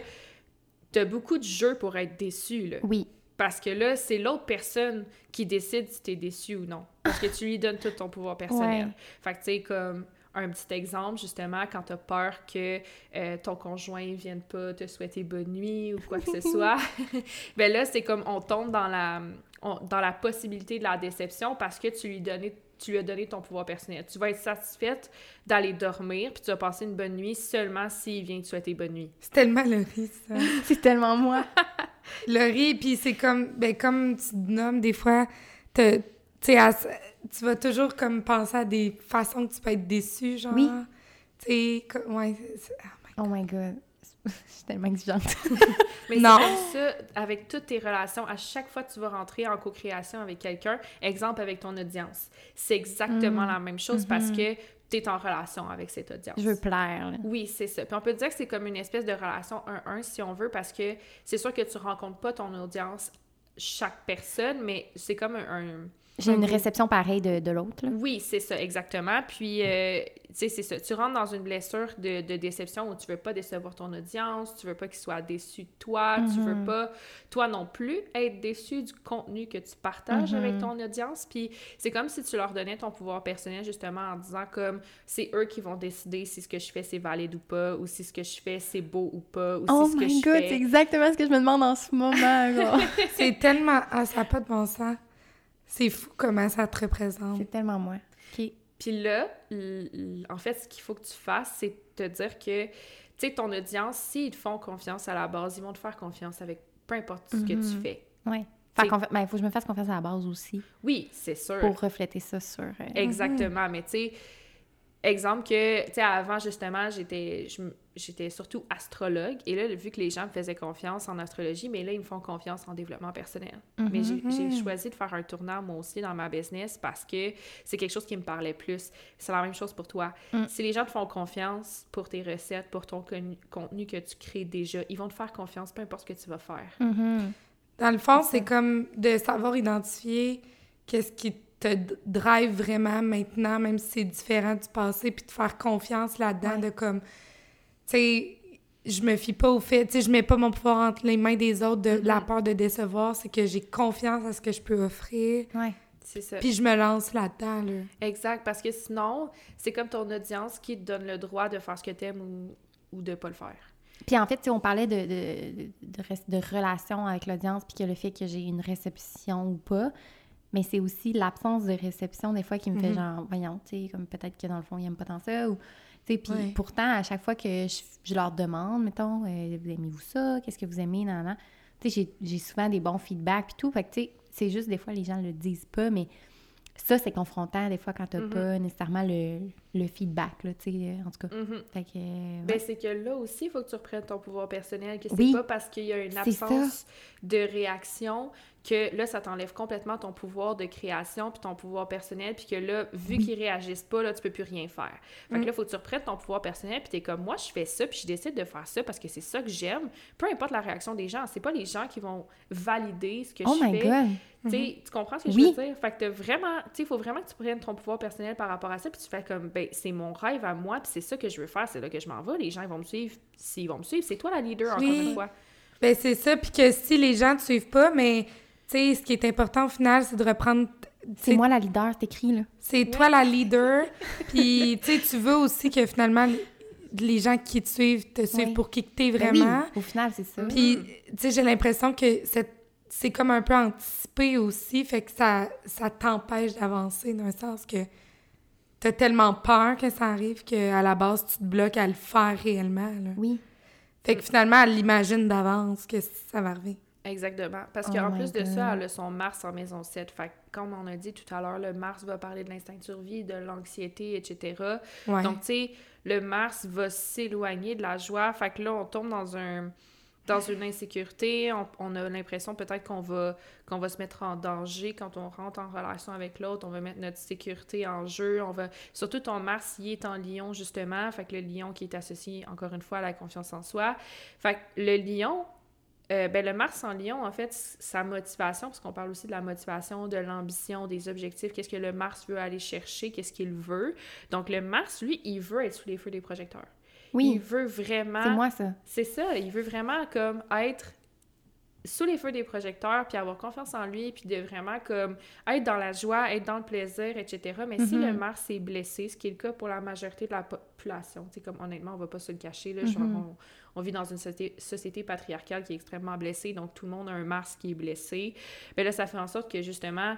Speaker 3: tu as beaucoup de jeux pour être déçu. Là.
Speaker 2: Oui.
Speaker 3: Parce que là, c'est l'autre personne qui décide si t'es déçu ou non. Parce que tu lui donnes tout ton pouvoir personnel.
Speaker 2: Ouais.
Speaker 3: Fait que, tu sais, comme un petit exemple, justement, quand t'as peur que euh, ton conjoint vienne pas te souhaiter bonne nuit ou quoi que ce [LAUGHS] soit, [LAUGHS] ben là, c'est comme on tombe dans la, on- dans la possibilité de la déception parce que tu lui, donnais, tu lui as donné ton pouvoir personnel. Tu vas être satisfaite d'aller dormir, puis tu vas passer une bonne nuit seulement s'il vient te souhaiter bonne nuit.
Speaker 1: C'est tellement Laurie, ça. [LAUGHS]
Speaker 2: C'est tellement moi. [LAUGHS]
Speaker 1: Laurie, puis c'est comme, ben, comme tu te nommes, des fois, te- tu sais, à- tu vas toujours comme penser à des façons que tu peux être déçu, genre.
Speaker 2: Oui.
Speaker 1: Tu sais, ouais, c'est- c'est- ah,
Speaker 2: Oh my god. [LAUGHS] Je suis tellement exigeante. [LAUGHS]
Speaker 3: Mais
Speaker 1: Non.
Speaker 3: ça, avec toutes tes relations, à chaque fois que tu vas rentrer en co-création avec quelqu'un, exemple avec ton audience, c'est exactement
Speaker 2: Mm.
Speaker 3: la même chose parce que tu es en relation avec cette audience.
Speaker 2: Je veux plaire. là.
Speaker 3: Oui, c'est ça. Puis on peut dire que c'est comme une espèce de relation 1-1 si on veut, parce que c'est sûr que tu rencontres pas ton audience chaque personne, mais c'est comme un... un-
Speaker 2: J'ai une
Speaker 3: un-
Speaker 2: réception pareille de, de l'autre.
Speaker 3: Oui, c'est ça, exactement. Puis, euh, tu sais, c'est ça. Tu rentres dans une blessure de, de déception où tu veux pas décevoir ton audience, tu veux pas qu'ils soient déçus de toi, tu veux
Speaker 2: Mhm.
Speaker 3: pas, toi non plus, être déçu du contenu que tu partages
Speaker 2: Mhm.
Speaker 3: avec ton audience. Puis, c'est comme si tu leur donnais ton pouvoir personnel, justement, en disant comme, c'est eux qui vont décider si ce que je fais, c'est valide ou pas, ou si ce que je fais, c'est beau ou pas, ou
Speaker 2: Oh
Speaker 3: si ce que
Speaker 2: my
Speaker 3: je
Speaker 2: god,
Speaker 3: fais...
Speaker 2: c'est exactement ce que je me demande en ce moment. [LAUGHS] [LAUGHS]
Speaker 1: c'est tellement... Ah, ça n'a pas de bon sens. C'est fou comment ça te représente.
Speaker 2: c'est tellement moi. OK.
Speaker 3: Puis là, en fait, ce qu'il faut que tu fasses, c'est te dire que, tu sais, ton audience, s'ils te font confiance à la base, ils vont te faire confiance avec peu importe ce que tu
Speaker 2: Mhm.
Speaker 3: fais.
Speaker 2: Faire confi- ben, il faut que je me fasse confiance à la base aussi
Speaker 3: Oui, c'est sûr.
Speaker 2: pour refléter ça sur. euh,
Speaker 3: Exactement. Mais tu sais, exemple que, tu sais, avant, justement, j'étais j'étais surtout astrologue. Et là, vu que les gens me faisaient confiance en astrologie, mais là, ils me font confiance en développement personnel. Mais j'ai j'ai choisi de faire un tournant, moi aussi, dans ma business parce que c'est quelque chose qui me parlait plus. C'est la même chose pour toi.
Speaker 2: Mm.
Speaker 3: Si les gens te font confiance pour tes recettes, pour ton con- contenu que tu crées déjà, ils vont te faire confiance, peu importe ce que tu vas faire.
Speaker 2: Mhm.
Speaker 1: Dans le fond, c'est comme de savoir identifier qu'est-ce qui te drive vraiment maintenant, même si c'est différent du passé, puis de faire confiance là-dedans,
Speaker 2: Ouais.
Speaker 1: de comme, tu sais, je me fie pas au fait, tu sais, je mets pas mon pouvoir entre les mains des autres de la
Speaker 3: Mhm.
Speaker 1: peur de décevoir, c'est que j'ai confiance à ce que je peux offrir,
Speaker 2: Ouais.
Speaker 3: C'est ça.
Speaker 1: puis je me lance là-dedans, là.
Speaker 3: Exact, parce que sinon, c'est comme ton audience qui te donne le droit de faire ce que t'aimes ou, ou de pas le faire.
Speaker 2: Puis en fait, tu sais, on parlait de, de, de, de de relation avec l'audience, puis que le fait que j'ai une réception ou pas, mais c'est aussi l'absence de réception des fois qui me fait
Speaker 1: Mhm.
Speaker 2: genre, voyons, tu sais, comme peut-être que dans le fond, ils n'aiment pas tant ça, ou, tu sais, puis
Speaker 1: Ouais.
Speaker 2: pourtant, à chaque fois que je, je leur demande, mettons, euh, vous aimez-vous ça, qu'est-ce que vous aimez, nan, nan, tu sais, j'ai- j'ai souvent des bons feedbacks, puis tout, fait que, tu sais, c'est juste des fois, les gens le disent pas, mais ça, c'est confrontant des fois quand t'as
Speaker 3: Mhm.
Speaker 2: pas nécessairement le, le feedback, là, tu sais, en tout cas.
Speaker 3: Mhm.
Speaker 2: Fait que, euh,
Speaker 3: Ben, c'est que là aussi, il faut que tu reprennes ton pouvoir personnel, que c'est
Speaker 2: Oui.
Speaker 3: pas parce qu'il y a une absence de réaction que là, ça t'enlève complètement ton pouvoir de création puis ton pouvoir personnel, puis que là, vu qu'ils réagissent pas, là, tu peux plus rien faire. Fait que
Speaker 1: Mm.
Speaker 3: là, il faut que tu reprennes ton pouvoir personnel, puis t'es comme, moi, je fais ça, puis je décide de faire ça parce que c'est ça que j'aime. Peu importe la réaction des gens, c'est pas les gens qui vont valider ce que
Speaker 2: Oh
Speaker 3: je
Speaker 2: my
Speaker 3: fais.
Speaker 2: god!
Speaker 3: Tu sais, tu comprends ce que
Speaker 2: Oui.
Speaker 3: je veux dire? Fait que t'as vraiment, tu sais, il faut vraiment que tu prennes ton pouvoir personnel par rapport à ça, puis tu fais comme, ben, c'est mon rêve à moi, puis c'est ça que je veux faire, c'est là que je m'en vais, les gens, ils vont me suivre, s'ils vont me suivre, c'est toi la leader, encore une fois.
Speaker 1: Ben, c'est ça, puis que si les gens te suivent pas, mais, tu sais, ce qui est important au final, c'est de reprendre...
Speaker 2: C'est moi la leader, c'est écrit, là.
Speaker 1: C'est toi la leader, [LAUGHS] puis tu sais, tu veux aussi que finalement, les gens qui te suivent te suivent pour qui que t'es
Speaker 2: Ben
Speaker 1: vraiment.
Speaker 2: oui, au final, c'est ça.
Speaker 1: Puis, tu sais, j'ai l'impression que cette- c'est comme un peu anticipé aussi, fait que ça, ça t'empêche d'avancer dans le sens que t'as tellement peur que ça arrive qu'à la base, tu te bloques à le faire réellement. Là.
Speaker 2: Oui.
Speaker 1: Fait que finalement, elle l'imagine d'avance que ça va arriver.
Speaker 3: Exactement. Parce
Speaker 2: Oh
Speaker 3: qu'en
Speaker 2: my
Speaker 3: plus de
Speaker 2: God.
Speaker 3: ça, elle a son Mars en maison 7. Fait que, comme on a dit tout à l'heure, le Mars va parler de l'instinct de survie, de l'anxiété, etc.
Speaker 1: Ouais.
Speaker 3: Donc, tu sais, le Mars va s'éloigner de la joie. Fait que là, on tombe dans un dans une insécurité, on, a l'impression peut-être qu'on va qu'on va se mettre en danger quand on rentre en relation avec l'autre, on va mettre notre sécurité en jeu, on va surtout ton Mars il est en Lion justement, fait que le Lion qui est associé encore une fois à la confiance en soi. Fait que le Lion euh, ben, le Mars en Lion, en fait, sa motivation, parce qu'on parle aussi de la motivation, de l'ambition, des objectifs, qu'est-ce que le Mars veut aller chercher, qu'est-ce qu'il veut. Donc, le Mars, lui, il veut être sous les feux des projecteurs. Il
Speaker 2: Oui,
Speaker 3: veut vraiment...
Speaker 2: c'est moi, ça.
Speaker 3: C'est ça, il veut vraiment comme être sous les feux des projecteurs, puis avoir confiance en lui, puis de vraiment comme être dans la joie, être dans le plaisir, etc. Mais si le
Speaker 2: Mhm.
Speaker 3: Mars est blessé, ce qui est le cas pour la majorité de la population, tu sais, comme honnêtement, on va pas se le cacher, là,
Speaker 2: Mhm.
Speaker 3: genre, on, on vit dans une société, société patriarcale qui est extrêmement blessée, donc tout le monde a un Mars qui est blessé. Mais là, ça fait en sorte que justement,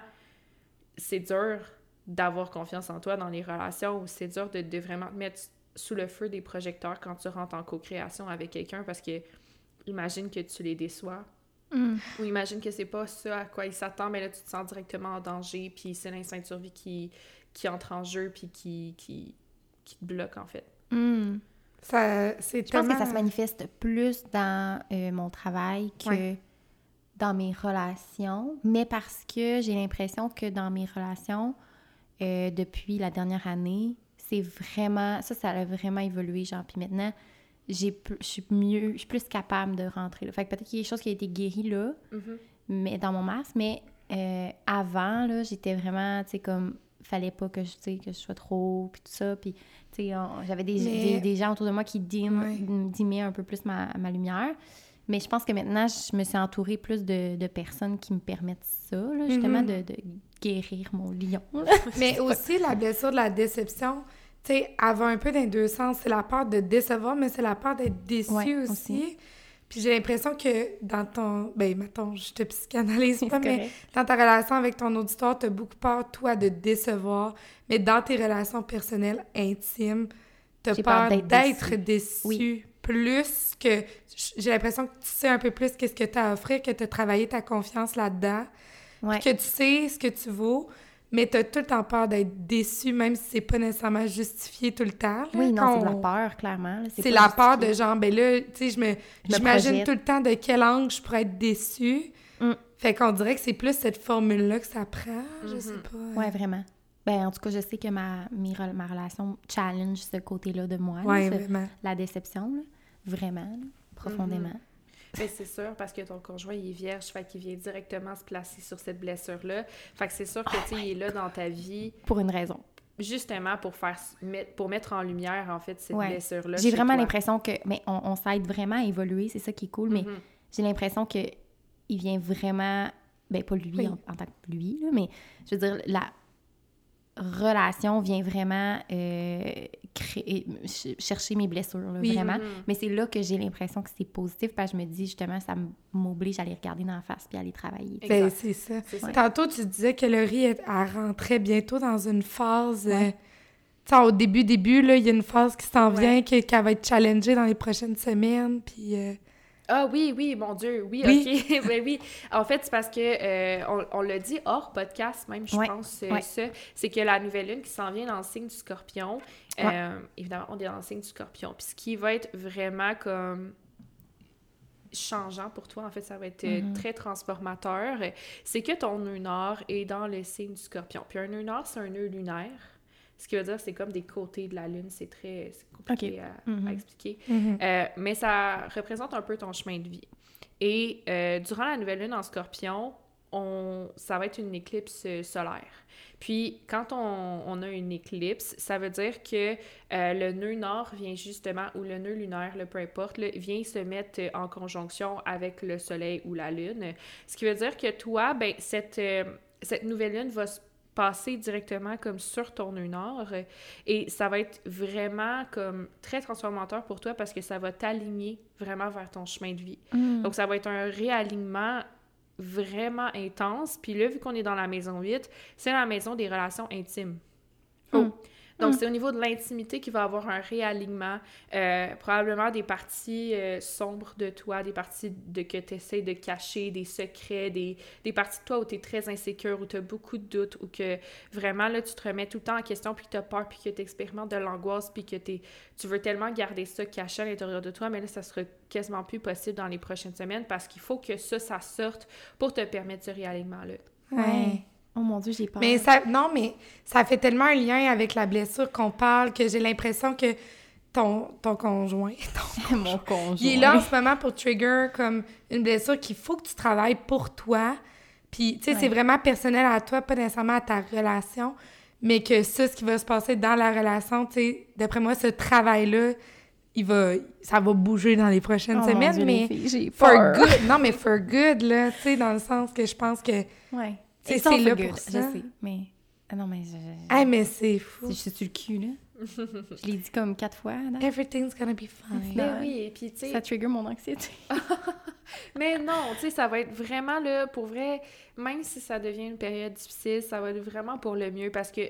Speaker 3: c'est dur d'avoir confiance en toi dans les relations, ou c'est dur de, de vraiment te mettre sous le feu des projecteurs quand tu rentres en co-création avec quelqu'un parce que imagine que tu les déçois.
Speaker 2: Mm.
Speaker 3: Ou imagine que c'est pas ça à quoi il s'attend, mais là tu te sens directement en danger, puis c'est l'instinct de survie qui, qui entre en jeu, puis qui, qui, qui te bloque en fait.
Speaker 2: Mm.
Speaker 1: Ça, c'est
Speaker 2: Je pense
Speaker 1: tellement...
Speaker 2: que ça se manifeste plus dans euh, mon travail que
Speaker 1: Ouais.
Speaker 2: dans mes relations, mais parce que j'ai l'impression que dans mes relations, euh, depuis la dernière année, c'est vraiment... Ça, ça a vraiment évolué, genre, puis maintenant, j'ai plus- je suis mieux, je suis plus capable de rentrer là. Fait que peut-être qu'il y a des choses qui ont été guéries là, mais dans mon Mars, mais euh, avant, là, j'étais vraiment, tu sais, comme, fallait pas que je, tu sais, que je sois trop, puis tout ça, puis, tu sais, j'avais des,
Speaker 1: Mais-
Speaker 2: des, des gens autour de moi qui dim,
Speaker 1: Ouais.
Speaker 2: dimmaient un peu plus ma, ma lumière, mais je pense que maintenant, je me suis entourée plus de, de personnes qui me permettent ça, là, justement,
Speaker 1: Mhm.
Speaker 2: de, de guérir mon lion, là. [LAUGHS]
Speaker 1: Mais aussi, la blessure de la déception, tu sais, elle va un peu dans les deux sens. C'est la peur de décevoir, mais c'est la peur d'être déçu
Speaker 2: Ouais,
Speaker 1: aussi.
Speaker 2: aussi.
Speaker 1: Puis j'ai l'impression que dans ton... Ben, mettons, je te psychanalyse [LAUGHS] pas, mais
Speaker 2: correct.
Speaker 1: dans ta relation avec ton auditoire, t'as beaucoup peur, toi, de décevoir. Mais dans tes relations personnelles, intimes, t'as
Speaker 2: peur
Speaker 1: peur
Speaker 2: d'être déçu.
Speaker 1: déçu.
Speaker 2: Oui.
Speaker 1: Plus que... J'ai l'impression que tu sais un peu plus qu'est-ce que t'as à offrir, que t'as travaillé ta confiance là-dedans.
Speaker 2: Ouais.
Speaker 1: que tu sais ce que tu vaux, mais t'as tout le temps peur d'être déçu, même si c'est pas nécessairement justifié tout le temps. là,
Speaker 2: Oui, non,
Speaker 1: quand
Speaker 2: c'est de la peur, clairement. là.
Speaker 1: C'est la peur de genre, ben là, tu sais, j'imagine
Speaker 2: projette.
Speaker 1: tout le temps de quel angle je pourrais être déçue.
Speaker 2: Mm.
Speaker 1: Fait qu'on dirait que c'est plus cette formule-là que ça prend, je
Speaker 3: Mhm.
Speaker 1: sais pas.
Speaker 2: Ouais, vraiment. Ben, en tout cas, je sais que ma, mes ma relation challenge ce côté-là de moi, là,
Speaker 1: Ouais,
Speaker 2: ce-
Speaker 1: vraiment.
Speaker 2: la déception, là. vraiment, là, profondément.
Speaker 3: Mais c'est sûr, parce que ton conjoint, il est vierge, fait qu'il vient directement se placer sur cette blessure-là. Fait que c'est sûr que, tu sais, il est là dans ta vie,
Speaker 2: Pour une raison.
Speaker 3: justement pour faire mettre, pour mettre en lumière, en fait, cette
Speaker 2: Ouais.
Speaker 3: blessure-là.
Speaker 2: J'ai vraiment l'impression que, mais on, on s'aide vraiment à évoluer, c'est ça qui est cool, mais
Speaker 3: Mhm.
Speaker 2: j'ai l'impression que il vient vraiment, ben pas lui
Speaker 1: Oui.
Speaker 2: en, en tant que lui, là, mais je veux dire, la relation vient vraiment euh, créer, ch- chercher mes blessures, là,
Speaker 1: Oui.
Speaker 2: vraiment.
Speaker 3: Mhm.
Speaker 2: Mais c'est là que j'ai l'impression que c'est positif, parce que je me dis, justement, ça m'oblige à les regarder dans la face puis à les travailler.
Speaker 1: Ben, c'est ça. Tantôt, tu disais que Laurie, elle, elle rentrait bientôt dans une phase... euh,
Speaker 2: Ouais.
Speaker 1: tu sais, au début, début, là, il y a une phase qui s'en
Speaker 3: Ouais.
Speaker 1: vient, que- qu'elle va être challengée dans les prochaines semaines, puis... euh,
Speaker 3: Ah oui, oui, mon Dieu, oui,
Speaker 1: Oui.
Speaker 3: ok. [LAUGHS] ben oui. En fait, c'est parce que euh, on, on l'a dit hors podcast, même, je
Speaker 2: Ouais,
Speaker 3: pense, euh,
Speaker 2: ouais.
Speaker 3: ça. C'est que la nouvelle lune qui s'en vient dans le signe du scorpion, euh, évidemment, on est dans le signe du scorpion. Puis ce qui va être vraiment comme changeant pour toi, en fait, ça va être
Speaker 2: Mhm.
Speaker 3: très transformateur, c'est que ton nœud nord est dans le signe du scorpion. Puis un nœud nord, c'est un nœud lunaire. Ce qui veut dire c'est comme des côtés de la lune, c'est très compliqué à- à,
Speaker 2: Mhm.
Speaker 3: expliquer. Euh, mais ça représente un peu ton chemin de vie. Et euh, durant la nouvelle lune en scorpion, on, ça va être une éclipse euh, solaire. Puis, quand on, on a une éclipse, ça veut dire que euh, le nœud nord vient justement, ou le nœud lunaire, le peu importe, là, vient se mettre en conjonction avec le soleil ou la lune. Ce qui veut dire que toi, ben, cette, euh, cette nouvelle lune va se passer directement comme sur ton nœud nord et ça va être vraiment comme très transformateur pour toi parce que ça va t'aligner vraiment vers ton chemin de vie.
Speaker 2: Mm.
Speaker 3: Donc ça va être un réalignement vraiment intense. Puis là, vu qu'on est dans la maison 8, c'est la maison des relations intimes.
Speaker 2: Mm.
Speaker 3: Oh. Donc,
Speaker 2: Mm.
Speaker 3: c'est au niveau de l'intimité qu'il va y avoir un réalignement. Euh, probablement des parties euh, sombres de toi, des parties de, que tu essaies de cacher, des secrets, des, des parties de toi où tu es très insécure, où tu as beaucoup de doutes, ou que vraiment, là, tu te remets tout le temps en question, puis que tu as peur, puis que tu expérimentes de l'angoisse, puis que t'es- tu veux tellement garder ça caché à l'intérieur de toi, mais là, ça sera quasiment plus possible dans les prochaines semaines parce qu'il faut que ça, ça sorte pour te permettre ce réalignement-là.
Speaker 2: Ouais. Oh mon Dieu, j'ai peur.
Speaker 1: Mais ça, non, mais ça fait tellement un lien avec la blessure qu'on parle que j'ai l'impression que ton, ton conjoint, [LAUGHS] ton- [LAUGHS]
Speaker 2: mon conjoint.
Speaker 1: il est là en ce moment pour trigger comme une blessure qu'il faut que tu travailles pour toi. Puis, tu sais,
Speaker 2: Ouais.
Speaker 1: c'est vraiment personnel à toi, pas nécessairement à ta relation, mais que ça, ce qui va se passer dans la relation, tu sais, d'après moi, ce travail-là, il va, ça va bouger dans les prochaines
Speaker 2: Oh
Speaker 1: semaines,
Speaker 2: Dieu,
Speaker 1: mais
Speaker 2: filles, j'ai
Speaker 1: for good. Non, mais for good, là, tu sais, dans le sens que je pense que.
Speaker 2: Ouais.
Speaker 1: C'est- là
Speaker 2: good,
Speaker 1: pour ça.
Speaker 2: Je sais, mais... Ah non, mais je... je-
Speaker 1: Ah, mais c'est fou.
Speaker 2: je suis sur le cul, là. [LAUGHS] je l'ai dit comme quatre fois, là.
Speaker 1: Everything's gonna be fine.
Speaker 2: Ouais.
Speaker 3: Ben oui, et puis tu sais,
Speaker 2: Ça trigger mon anxiété. [LAUGHS]
Speaker 3: Mais non, tu sais, ça va être vraiment là, pour vrai, même si ça devient une période difficile, ça va être vraiment pour le mieux parce que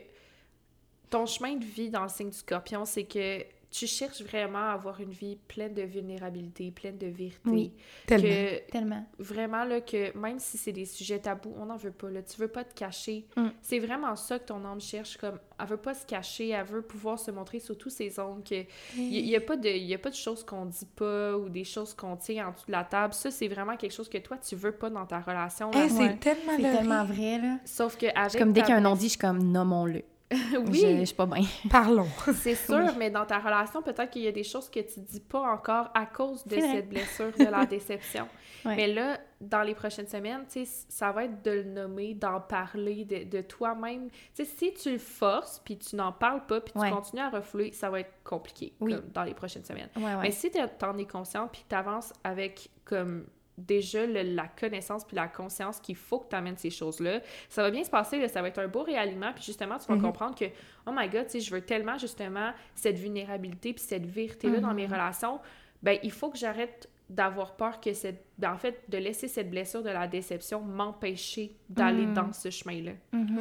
Speaker 3: ton chemin de vie dans le signe du scorpion, c'est que tu cherches vraiment à avoir une vie pleine de vulnérabilité, pleine de vérité.
Speaker 2: Oui.
Speaker 1: Tellement.
Speaker 3: Que
Speaker 2: Tellement.
Speaker 3: vraiment là que même si c'est des sujets tabous, on n'en veut pas là, tu veux pas te cacher.
Speaker 2: Mm.
Speaker 3: C'est vraiment ça que ton âme cherche comme elle veut pas se cacher, elle veut pouvoir se montrer sur tous ses ongles que il y, a pas de il y a pas de choses qu'on dit pas ou des choses qu'on tient en dessous de la table. Ça c'est vraiment quelque chose que toi tu veux pas dans ta relation. là.
Speaker 1: Hey, c'est
Speaker 2: Ouais.
Speaker 1: tellement
Speaker 2: C'est
Speaker 1: le
Speaker 2: tellement vrai, là.
Speaker 3: Sauf que avec
Speaker 2: C'est comme dès
Speaker 3: ta
Speaker 2: qu'il y a un non-dit, je suis comme nommons-le.
Speaker 3: Oui,
Speaker 2: Je, je suis pas bien. [LAUGHS]
Speaker 1: Parlons.
Speaker 3: c'est [LAUGHS] sûr, mais dans ta relation, peut-être qu'il y a des choses que tu dis pas encore à cause de cette blessure, de la [LAUGHS] déception.
Speaker 2: Ouais.
Speaker 3: Mais là, dans les prochaines semaines, tu sais, ça va être de le nommer, d'en parler, de, de toi-même. Tu sais, si tu le forces, puis tu n'en parles pas, puis tu
Speaker 2: Ouais.
Speaker 3: continues à refouler, ça va être compliqué
Speaker 2: Oui.
Speaker 3: comme, dans les prochaines semaines.
Speaker 2: Ouais, ouais.
Speaker 3: Mais si t'es- t'en es consciente, puis t'avances avec comme déjà le- la connaissance puis la conscience qu'il faut que tu amènes ces choses-là, ça va bien se passer, là, ça va être un beau réalignement, puis justement, tu vas
Speaker 1: Mhm.
Speaker 3: comprendre que, oh my God, je veux tellement justement cette vulnérabilité puis cette vérité-là dans mes
Speaker 2: Mhm.
Speaker 3: relations, ben il faut que j'arrête d'avoir peur que cette... ben, en fait, de laisser cette blessure de la déception m'empêcher d'aller
Speaker 2: Mhm.
Speaker 3: dans ce chemin-là.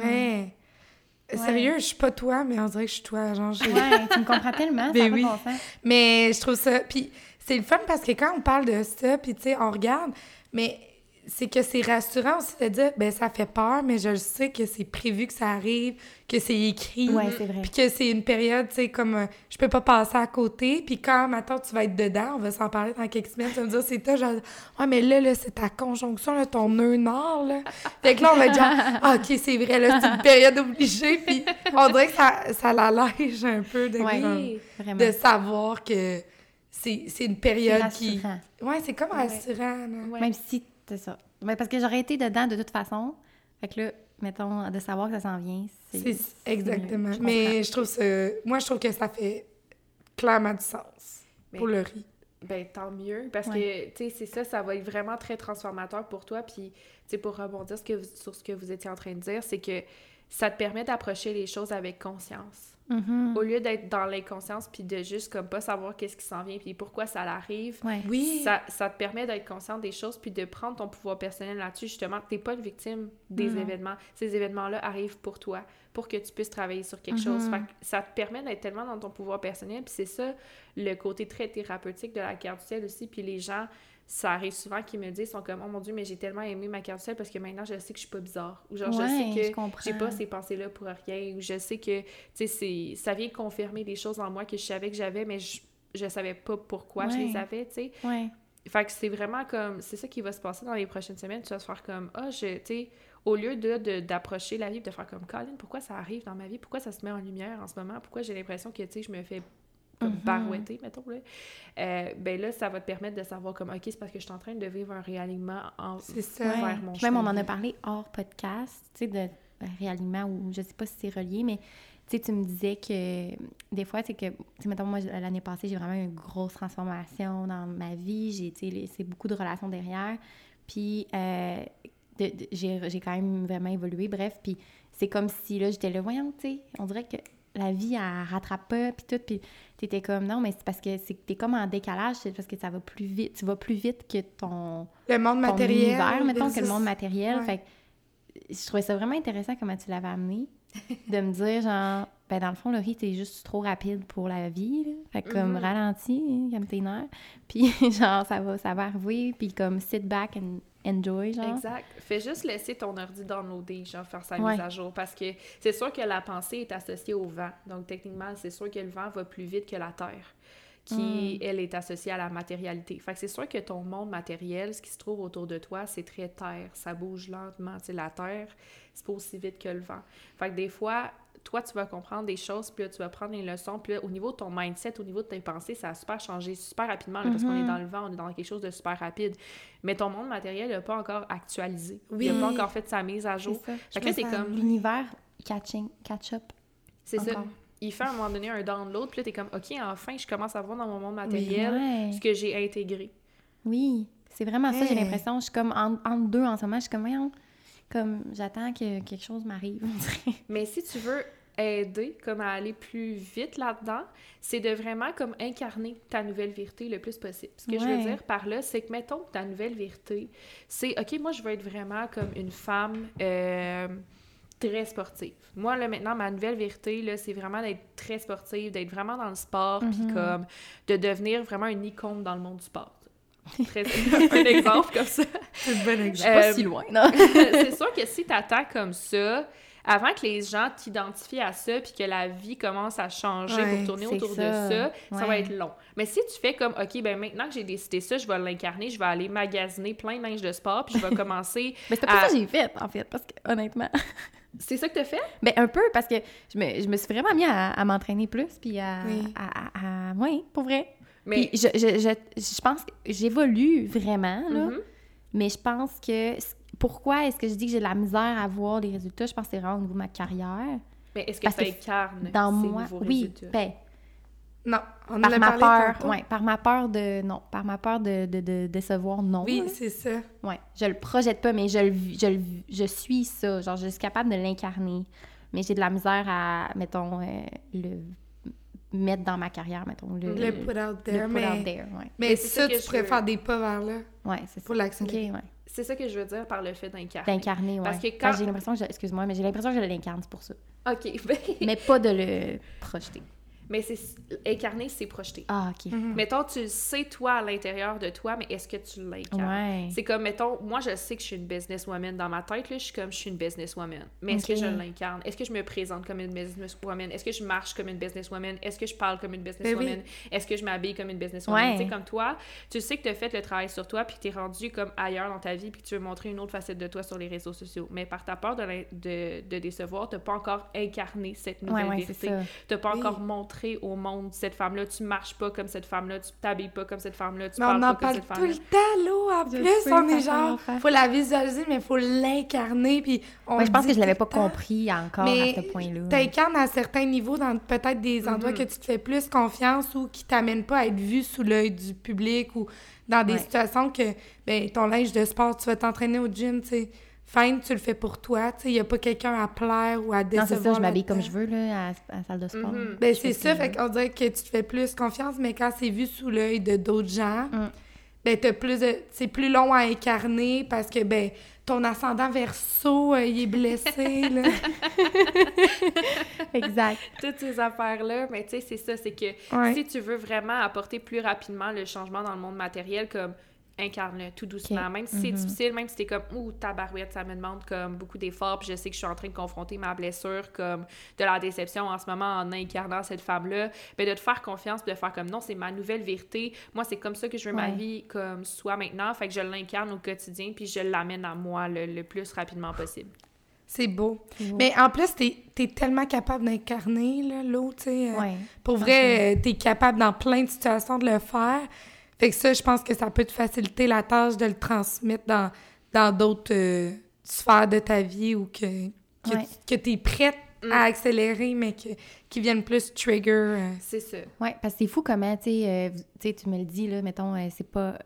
Speaker 1: Ouais. Sérieux, je suis pas toi, mais on dirait que je suis toi. Genre,
Speaker 2: Ouais, tu me comprends tellement, [LAUGHS] ça
Speaker 1: Ben oui.
Speaker 2: bon.
Speaker 1: Mais je trouve ça. Puis c'est le fun parce que quand on parle de ça, puis tu sais, on regarde, mais c'est que c'est rassurant aussi de dire, ben ça fait peur, mais je le sais que c'est prévu que ça arrive, que c'est écrit.
Speaker 2: Ouais, c'est vrai.
Speaker 1: Puis que c'est une période, tu sais, comme euh, je peux pas passer à côté. Puis quand, maintenant tu vas être dedans, on va s'en parler dans quelques semaines, tu vas me dire, c'est toi, genre, ouais, mais là, là, c'est ta conjonction, là, ton nœud nord, là. Fait que là, on va genre, ah, ok, c'est vrai, là, c'est une période obligée. Puis on dirait que ça, ça l'allège un peu de,
Speaker 2: Ouais.
Speaker 1: comme-
Speaker 2: Vraiment.
Speaker 1: de savoir que c'est c'est une période qui.
Speaker 2: rassurant.
Speaker 1: Ouais, c'est comme rassurant.
Speaker 3: Ouais.
Speaker 2: Même si, c'est ça. Ouais, parce que j'aurais été dedans de toute façon. Fait que là, mettons, de savoir que ça s'en vient, c'est...
Speaker 1: Exactement.
Speaker 2: Je
Speaker 1: Mais je trouve ça. Moi, je trouve que ça fait clairement du sens
Speaker 3: Mais-
Speaker 1: pour le riz.
Speaker 3: Ben, tant mieux, parce que, tu sais, c'est ça, ça va être vraiment très transformateur pour toi. Puis, tu sais, pour rebondir ce que vous- sur ce que vous étiez en train de dire, c'est que ça te permet d'approcher les choses avec conscience.
Speaker 2: Mhm.
Speaker 3: Au lieu d'être dans l'inconscience, puis de juste, comme, pas savoir qu'est-ce qui s'en vient, puis pourquoi ça l'arrive.
Speaker 2: Ouais.
Speaker 1: Oui.
Speaker 3: Ça, ça te permet d'être consciente des choses, puis de prendre ton pouvoir personnel là-dessus. Justement, t'es pas une victime des
Speaker 2: Mhm.
Speaker 3: événements. Ces événements-là arrivent pour toi, pour que tu puisses travailler sur quelque
Speaker 2: Mhm.
Speaker 3: chose. Fait que ça te permet d'être tellement dans ton pouvoir personnel, puis c'est ça le côté très thérapeutique de la carte du ciel aussi. Puis les gens, ça arrive souvent qu'ils me disent, sont comme, oh mon Dieu, mais j'ai tellement aimé ma carte ciel parce que maintenant je sais que je suis pas bizarre. Ou genre,
Speaker 2: Ouais,
Speaker 3: je sais que j'ai pas ces pensées-là pour rien. Ou je sais que, tu sais, c'est- ça vient confirmer des choses en moi que je savais que j'avais, mais je, je savais pas pourquoi je les avais, tu sais.
Speaker 2: Ouais.
Speaker 3: Fait que c'est vraiment comme, c'est ça qui va se passer dans les prochaines semaines. Tu vas se faire comme, ah, je, tu sais, au lieu de, de- d'approcher la vie, de faire comme, Colin, pourquoi ça arrive dans ma vie? Pourquoi ça se met en lumière en ce moment? Pourquoi j'ai l'impression que, tu sais, je me fais comme barouetter, mettons, là? Euh, ben là, ça va te permettre de savoir comme, OK, c'est parce que je suis en train de vivre un réalignement en...
Speaker 1: Ça.
Speaker 3: Ouais.
Speaker 2: Ouais.
Speaker 3: vers mon
Speaker 2: Puis même, on
Speaker 3: chemin
Speaker 2: en a parlé hors podcast, tu sais, de de réalignement ou je sais pas si c'est relié, mais tu sais, tu me disais que des fois, c'est que, tu sais, mettons, moi, l'année passée, j'ai vraiment eu une grosse transformation dans ma vie. J'ai, tu sais, c'est beaucoup de relations derrière. Puis, euh, j'ai, j'ai quand même vraiment évolué, bref. Puis, c'est comme si, là, j'étais là, voyons, tu sais, on dirait que la vie, elle rattrape pas, puis tout. Puis, t'étais comme, non, mais c'est parce que c'est t'es comme en décalage, c'est parce que ça va plus vite. Tu vas plus vite que ton
Speaker 1: Le monde
Speaker 2: ton
Speaker 1: matériel.
Speaker 2: univers, mettons, que le monde matériel.
Speaker 1: Ouais.
Speaker 2: Fait que je trouvais ça vraiment intéressant comment tu l'avais amené. [LAUGHS] de me dire, genre, ben dans le fond, Laurie, t'es juste trop rapide pour la vie. là. Fait que comme ralenti, hein, comme tes nerfs. [LAUGHS] Puis genre, ça va, ça va arriver. Puis comme sit back and enjoy, genre.
Speaker 3: Exact. Fais juste laisser ton ordi downloader, genre faire sa
Speaker 2: Ouais.
Speaker 3: mise à jour. Parce que c'est sûr que la pensée est associée au vent. Donc, techniquement, c'est sûr que le vent va plus vite que la Terre, qui, elle, est associée à la matérialité. Fait que c'est sûr que ton monde matériel, ce qui se trouve autour de toi, c'est très terre. Ça bouge lentement. Tu sais, la Terre, c'est pas aussi vite que le vent. Fait que des fois, toi, tu vas comprendre des choses, puis là, tu vas prendre des leçons, puis là, au niveau de ton mindset, au niveau de tes pensées, ça a super changé super rapidement, là, parce qu'on est
Speaker 2: Mhm.
Speaker 3: dans le vent, on est dans quelque chose de super rapide. Mais ton monde matériel n'a pas encore actualisé.
Speaker 1: Oui.
Speaker 3: Il n'a pas encore fait sa mise à jour.
Speaker 2: ça.
Speaker 3: Fait que là, c'est comme...
Speaker 2: L'univers catching, catch up.
Speaker 3: C'est ça. il fait à un moment donné un download, puis là, t'es comme, OK, enfin, je commence à voir dans mon monde matériel
Speaker 2: Ouais.
Speaker 3: ce que j'ai intégré.
Speaker 2: Oui, c'est vraiment ça, j'ai l'impression. Je suis comme en- entre deux en ce moment. Je suis comme, voyons, comme j'attends que quelque chose m'arrive.
Speaker 3: Mais si tu veux aider comme à aller plus vite là-dedans, c'est de vraiment comme incarner ta nouvelle vérité le plus possible. Ce que je veux dire par là, c'est que mettons que ta nouvelle vérité, c'est OK, moi je veux être vraiment comme une femme euh, très sportive. Moi là maintenant ma nouvelle vérité là, c'est vraiment d'être très sportive, d'être vraiment dans le sport puis
Speaker 2: Mhm.
Speaker 3: comme de devenir vraiment une icône dans le monde du sport. [LAUGHS] Très un exemple comme ça.
Speaker 1: C'est bon
Speaker 2: Je
Speaker 1: exemple.
Speaker 2: suis pas
Speaker 3: Euh,
Speaker 2: si loin, non? [LAUGHS]
Speaker 3: c'est sûr que si t'attends comme ça, avant que les gens t'identifient à ça, puis que la vie commence à changer
Speaker 1: Ouais,
Speaker 3: pour tourner
Speaker 2: c'est
Speaker 3: autour
Speaker 2: ça.
Speaker 3: de ça, ça va être long. Mais si tu fais comme, OK, ben maintenant que j'ai décidé ça, je vais l'incarner, je vais aller magasiner plein de linge de sport, puis je vais [LAUGHS] commencer...
Speaker 2: Mais c'était pas
Speaker 3: à-
Speaker 2: ça que j'ai fait, en fait, parce que, honnêtement. [LAUGHS]
Speaker 3: C'est ça que t'as fait?
Speaker 2: Ben, un peu, parce que je me, je me suis vraiment mis à, à m'entraîner plus, puis à,
Speaker 1: Oui.
Speaker 2: à, à- Oui, pour vrai.
Speaker 3: Mais...
Speaker 2: Puis je, je, je, je pense que j'évolue vraiment, là.
Speaker 3: Mhm.
Speaker 2: Mais je pense que... Pourquoi est-ce que je dis que j'ai de la misère à voir les résultats? Je pense que c'est vraiment au niveau de ma carrière.
Speaker 3: Mais est-ce que
Speaker 2: Parce
Speaker 3: ça
Speaker 2: que
Speaker 3: incarne
Speaker 2: Dans
Speaker 3: ces
Speaker 2: moi,
Speaker 3: nouveaux
Speaker 2: oui.
Speaker 3: résultats?
Speaker 2: Ben,
Speaker 1: Non, on en
Speaker 2: par
Speaker 1: a
Speaker 2: ma
Speaker 1: parlé
Speaker 2: peur, ouais, par ma peur de... Non, par ma peur de, de, de décevoir, non.
Speaker 1: Oui, c'est ça.
Speaker 2: Ouais, je le projette pas, mais je, le, je, le, je suis ça. Genre, je suis capable de l'incarner. Mais j'ai de la misère à, mettons, euh, le mettre dans ma carrière, mettons. Le,
Speaker 1: Le put out
Speaker 2: le
Speaker 1: there.
Speaker 2: put
Speaker 1: mais
Speaker 2: out there, ouais.
Speaker 1: mais ça, tu
Speaker 3: je
Speaker 1: pourrais
Speaker 3: veux.
Speaker 1: faire des pas vers là?
Speaker 2: Ouais, c'est ça.
Speaker 1: pour
Speaker 2: OK,
Speaker 1: l'accélérer.
Speaker 2: ouais.
Speaker 3: C'est ça que je veux dire par le fait d'incarner.
Speaker 2: D'incarner, ouais.
Speaker 3: Parce que quand-
Speaker 2: j'ai l'impression que je... Excuse-moi, mais j'ai l'impression que je l'incarne, c'est pour ça.
Speaker 3: OK, [LAUGHS] ben,
Speaker 2: Mais pas de le projeter.
Speaker 3: Mais c'est incarner, c'est projeter.
Speaker 2: Ah, OK.
Speaker 1: Mhm.
Speaker 3: Mettons, tu le sais, toi, à l'intérieur de toi, mais est-ce que tu l'incarnes?
Speaker 2: Ouais.
Speaker 3: C'est comme, mettons, moi, je sais que je suis une businesswoman dans ma tête, là, je suis comme, je suis une businesswoman. Mais est-ce que je l'incarne? Est-ce que je me présente comme une businesswoman? Est-ce que je marche comme une businesswoman? Est-ce que je parle comme une businesswoman? Est-ce que je m'habille comme une businesswoman?
Speaker 2: Ouais.
Speaker 3: Tu sais, comme toi, tu sais que tu as fait le travail sur toi, puis que tu es rendu comme ailleurs dans ta vie, puis que tu veux montrer une autre facette de toi sur les réseaux sociaux. Mais par ta peur de, de, de décevoir, tu n'as pas encore incarné cette nouvelle
Speaker 2: ouais,
Speaker 3: vérité. Tu n'as pas
Speaker 1: Oui.
Speaker 3: encore montré au monde cette femme-là. Tu marches pas comme cette femme-là, tu t'habilles pas comme cette femme-là, tu
Speaker 1: Mais
Speaker 3: parles pas comme
Speaker 1: parle
Speaker 3: cette
Speaker 1: tout
Speaker 3: femme-là.
Speaker 1: le temps, l'eau, en plus. on est genre, faut la visualiser, mais faut l'incarner, puis on
Speaker 2: Ouais, je pense que je l'avais
Speaker 1: tout
Speaker 2: pas compris encore
Speaker 1: Mais
Speaker 2: à ce point-là.
Speaker 1: T'incarnes à certains niveaux dans peut-être des endroits
Speaker 3: Mhm.
Speaker 1: que tu te fais plus confiance ou qui t'amènent pas à être vu sous l'œil du public ou dans des
Speaker 2: Ouais.
Speaker 1: situations que, ben, ton linge de sport, tu vas t'entraîner au gym, tu sais. Fine, tu le fais pour toi, tu sais. Il y a pas quelqu'un à plaire ou à
Speaker 2: Non,
Speaker 1: décevoir.
Speaker 2: c'est ça, je m'habille comme je veux, là, à, à la salle de sport.
Speaker 3: Mhm.
Speaker 1: Ben, c'est ça, fait qu'on dirait que tu te fais plus confiance, mais quand c'est vu sous l'œil de d'autres gens,
Speaker 2: Mm.
Speaker 1: ben, t'as plus de... c'est plus long à incarner parce que, ben, ton ascendant verso, euh, il est blessé, là. [LAUGHS] [LAUGHS]
Speaker 2: Exact.
Speaker 3: toutes ces affaires-là, mais tu sais, c'est ça, c'est que
Speaker 1: Ouais.
Speaker 3: si tu veux vraiment apporter plus rapidement le changement dans le monde matériel, comme incarne-le tout doucement, même si c'est
Speaker 2: Mhm.
Speaker 3: difficile, même si t'es comme, ouh, tabarouette, ça me demande comme beaucoup d'efforts, puis je sais que je suis en train de confronter ma blessure, comme de la déception en ce moment en incarnant cette femme-là, ben de te faire confiance, puis de faire comme, non, c'est ma nouvelle vérité, moi, c'est comme ça que je veux ma vie comme soit maintenant, fait que je l'incarne au quotidien, puis je l'amène à moi le, le plus rapidement possible.
Speaker 1: C'est beau. Mais en plus, t'es es tellement capable d'incarner, là, l'eau, tu sais. euh,
Speaker 2: Ouais.
Speaker 1: Pour vrai, euh, t'es capable dans plein de situations de le faire. Fait que ça, je pense que ça peut te faciliter la tâche de le transmettre dans dans d'autres euh, sphères de ta vie ou que, que,
Speaker 2: Ouais.
Speaker 1: que t'es prête
Speaker 3: Mm.
Speaker 1: à accélérer, mais que, qui viennent plus trigger. euh.
Speaker 3: C'est ça.
Speaker 2: Ouais, parce que c'est fou comment, tu sais, euh, tu sais, tu me le dis, là, mettons, euh, c'est pas...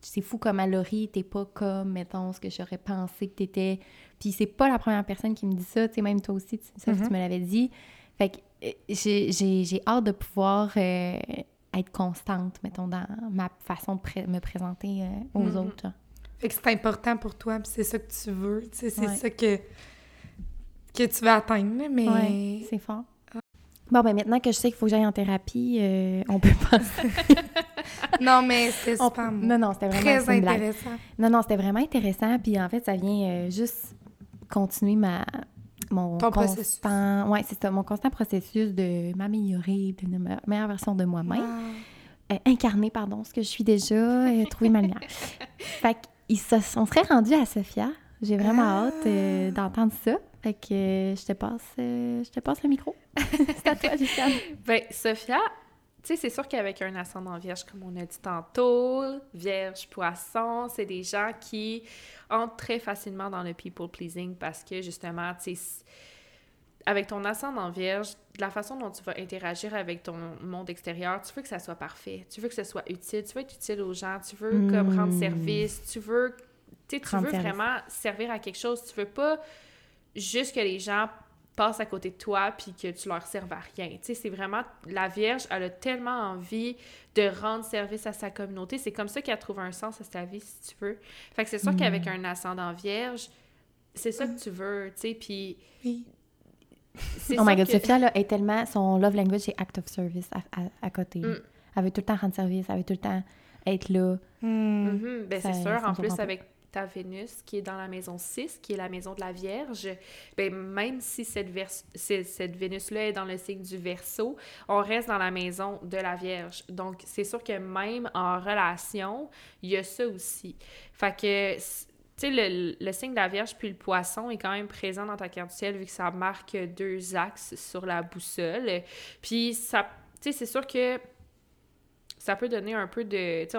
Speaker 2: C'est fou comment, Laurie, t'es pas comme, mettons, ce que j'aurais pensé que t'étais. Puis c'est pas la première personne qui me dit ça, tu sais, même toi aussi, tu, ça,
Speaker 1: Mhm.
Speaker 2: tu me l'avais dit. Fait que j'ai- j'ai j'ai hâte de pouvoir euh, être constante, mettons, dans ma façon de pré- me présenter euh, aux
Speaker 3: Mhm.
Speaker 2: autres.
Speaker 1: Fait que c'est important pour toi, puis c'est ça que tu veux. tu sais, C'est
Speaker 2: Ouais.
Speaker 1: ça que, que tu veux atteindre, mais...
Speaker 2: C'est fort. Bon, ben maintenant que je sais qu'il faut que j'aille en thérapie, euh, on peut passer. [LAUGHS]
Speaker 1: non, mais c'est
Speaker 2: on-
Speaker 1: super beau.
Speaker 2: Non, non, c'était vraiment
Speaker 1: Très intéressant.
Speaker 2: Non, non, c'était vraiment intéressant. Puis en fait, ça vient euh, juste continuer ma mon
Speaker 1: Ton
Speaker 2: constant,
Speaker 1: processus.
Speaker 2: ouais, c'est ça, mon constant processus de m'améliorer, de une me- meilleure version de moi-même,
Speaker 1: Wow.
Speaker 2: Euh, incarner, pardon, ce que je suis déjà, euh, trouver ma lumière. [LAUGHS] fait qu'ils se on serait rendu à Sophia. J'ai vraiment
Speaker 1: Ah.
Speaker 2: hâte euh, d'entendre ça. Fait que je te passe, je te passe le micro. [LAUGHS] c'est à toi, Jessiane.
Speaker 3: Ben, Sophia, tu sais, c'est sûr qu'avec un ascendant vierge, comme on a dit tantôt, vierge, poisson, c'est des gens qui entrent très facilement dans le people pleasing parce que justement, tu sais, avec ton ascendant vierge, de la façon dont tu vas interagir avec ton monde extérieur, tu veux que ça soit parfait, tu veux que ce soit utile, tu veux être utile aux gens, tu veux comme rendre
Speaker 2: Mm.
Speaker 3: service, tu veux, tu sais, tu
Speaker 2: Rendre
Speaker 3: veux
Speaker 2: service.
Speaker 3: vraiment servir à quelque chose, tu veux pas juste que les gens passent à côté de toi puis que tu leur serves à rien. Tu sais, c'est vraiment la Vierge, elle a tellement envie de rendre service à sa communauté, c'est comme ça qu'elle trouve un sens à sa vie si tu veux. Fait que c'est sûr
Speaker 2: Mm.
Speaker 3: qu'avec un ascendant Vierge, c'est ça que tu veux, tu sais, puis
Speaker 1: Oui.
Speaker 2: Oh my god,
Speaker 3: que-
Speaker 2: Sophia, là, est tellement. Son love language, c'est act of service à, à, à côté.
Speaker 3: Mm.
Speaker 2: Elle veut tout le temps rendre service, elle veut tout le temps être là.
Speaker 1: Hmm.
Speaker 3: Mhm, ben c'est sûr. En plus, avec Vénus qui est dans la maison 6, qui est la maison de la Vierge, ben même si cette, Vénus-là est dans le signe du Verseau, on reste dans la maison de la Vierge. Donc, c'est sûr que même en relation, il y a ça aussi. Fait que, tu sais, le, signe de la Vierge puis le Poisson est quand même présent dans ta carte du ciel vu que ça marque deux axes sur la boussole. Puis, ça, tu sais, c'est sûr que ça peut donner un peu de. Tu sais,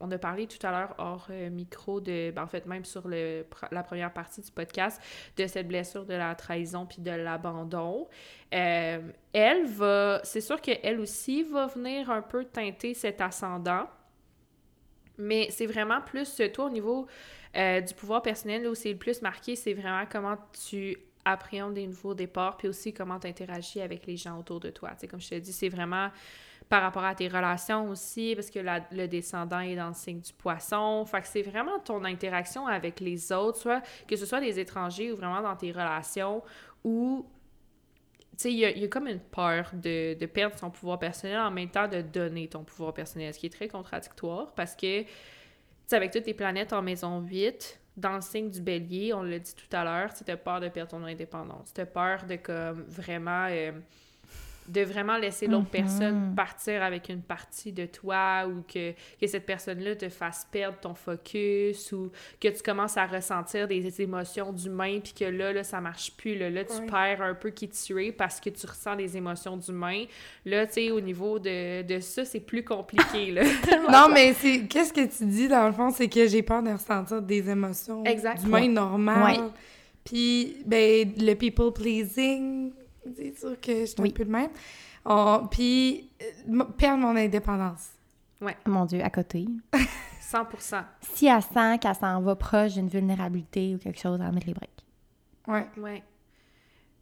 Speaker 3: on a parlé tout à l'heure hors euh, micro de. ben, en fait, même sur la première partie du podcast, de cette blessure de la trahison puis de l'abandon. Euh, elle va. C'est sûr qu'elle aussi va venir un peu teinter cet ascendant. Mais c'est vraiment plus, toi, au niveau euh, du pouvoir personnel, là où c'est le plus marqué, c'est vraiment comment tu appréhendes des nouveaux départs, puis aussi comment tu interagis avec les gens autour de toi. Tu sais, comme je te dis, c'est vraiment par rapport à tes relations aussi, parce que le descendant est dans le signe du poisson. Fait que c'est vraiment ton interaction avec les autres, soit que ce soit des étrangers ou vraiment dans tes relations, où tu sais, il y, a- comme une peur de, de perdre son pouvoir personnel en même temps de donner ton pouvoir personnel, ce qui est très contradictoire parce que, tu sais, avec toutes les planètes en maison 8, dans le signe du bélier, on l'a dit tout à l'heure, tu as peur de perdre ton indépendance. Tu as peur de, comme, vraiment... euh, de vraiment laisser l'autre
Speaker 2: Mhm.
Speaker 3: personne partir avec une partie de toi ou que, que cette personne-là te fasse perdre ton focus ou que tu commences à ressentir des émotions d'humain puis que là, là, ça marche plus. Là, là tu perds un peu qui tu es parce que tu ressens des émotions d'humain. Là, tu sais, au niveau de, de ça, c'est plus compliqué, là. [LAUGHS]
Speaker 1: Non, mais c'est qu'est-ce que tu dis dans le fond, c'est que j'ai peur de ressentir des émotions d'humain normal.
Speaker 2: Ouais.
Speaker 1: Puis ben le people pleasing, c'est sûr que je suis
Speaker 2: Oui.
Speaker 1: un peu de même. On- puis euh, perdre mon indépendance.
Speaker 2: Mon Dieu, à côté. [LAUGHS]
Speaker 3: 100
Speaker 2: Si elle sent qu'elle s'en va proche d'une vulnérabilité ou quelque chose, elle va mettre les breaks.
Speaker 1: Ouais.
Speaker 3: Ouais.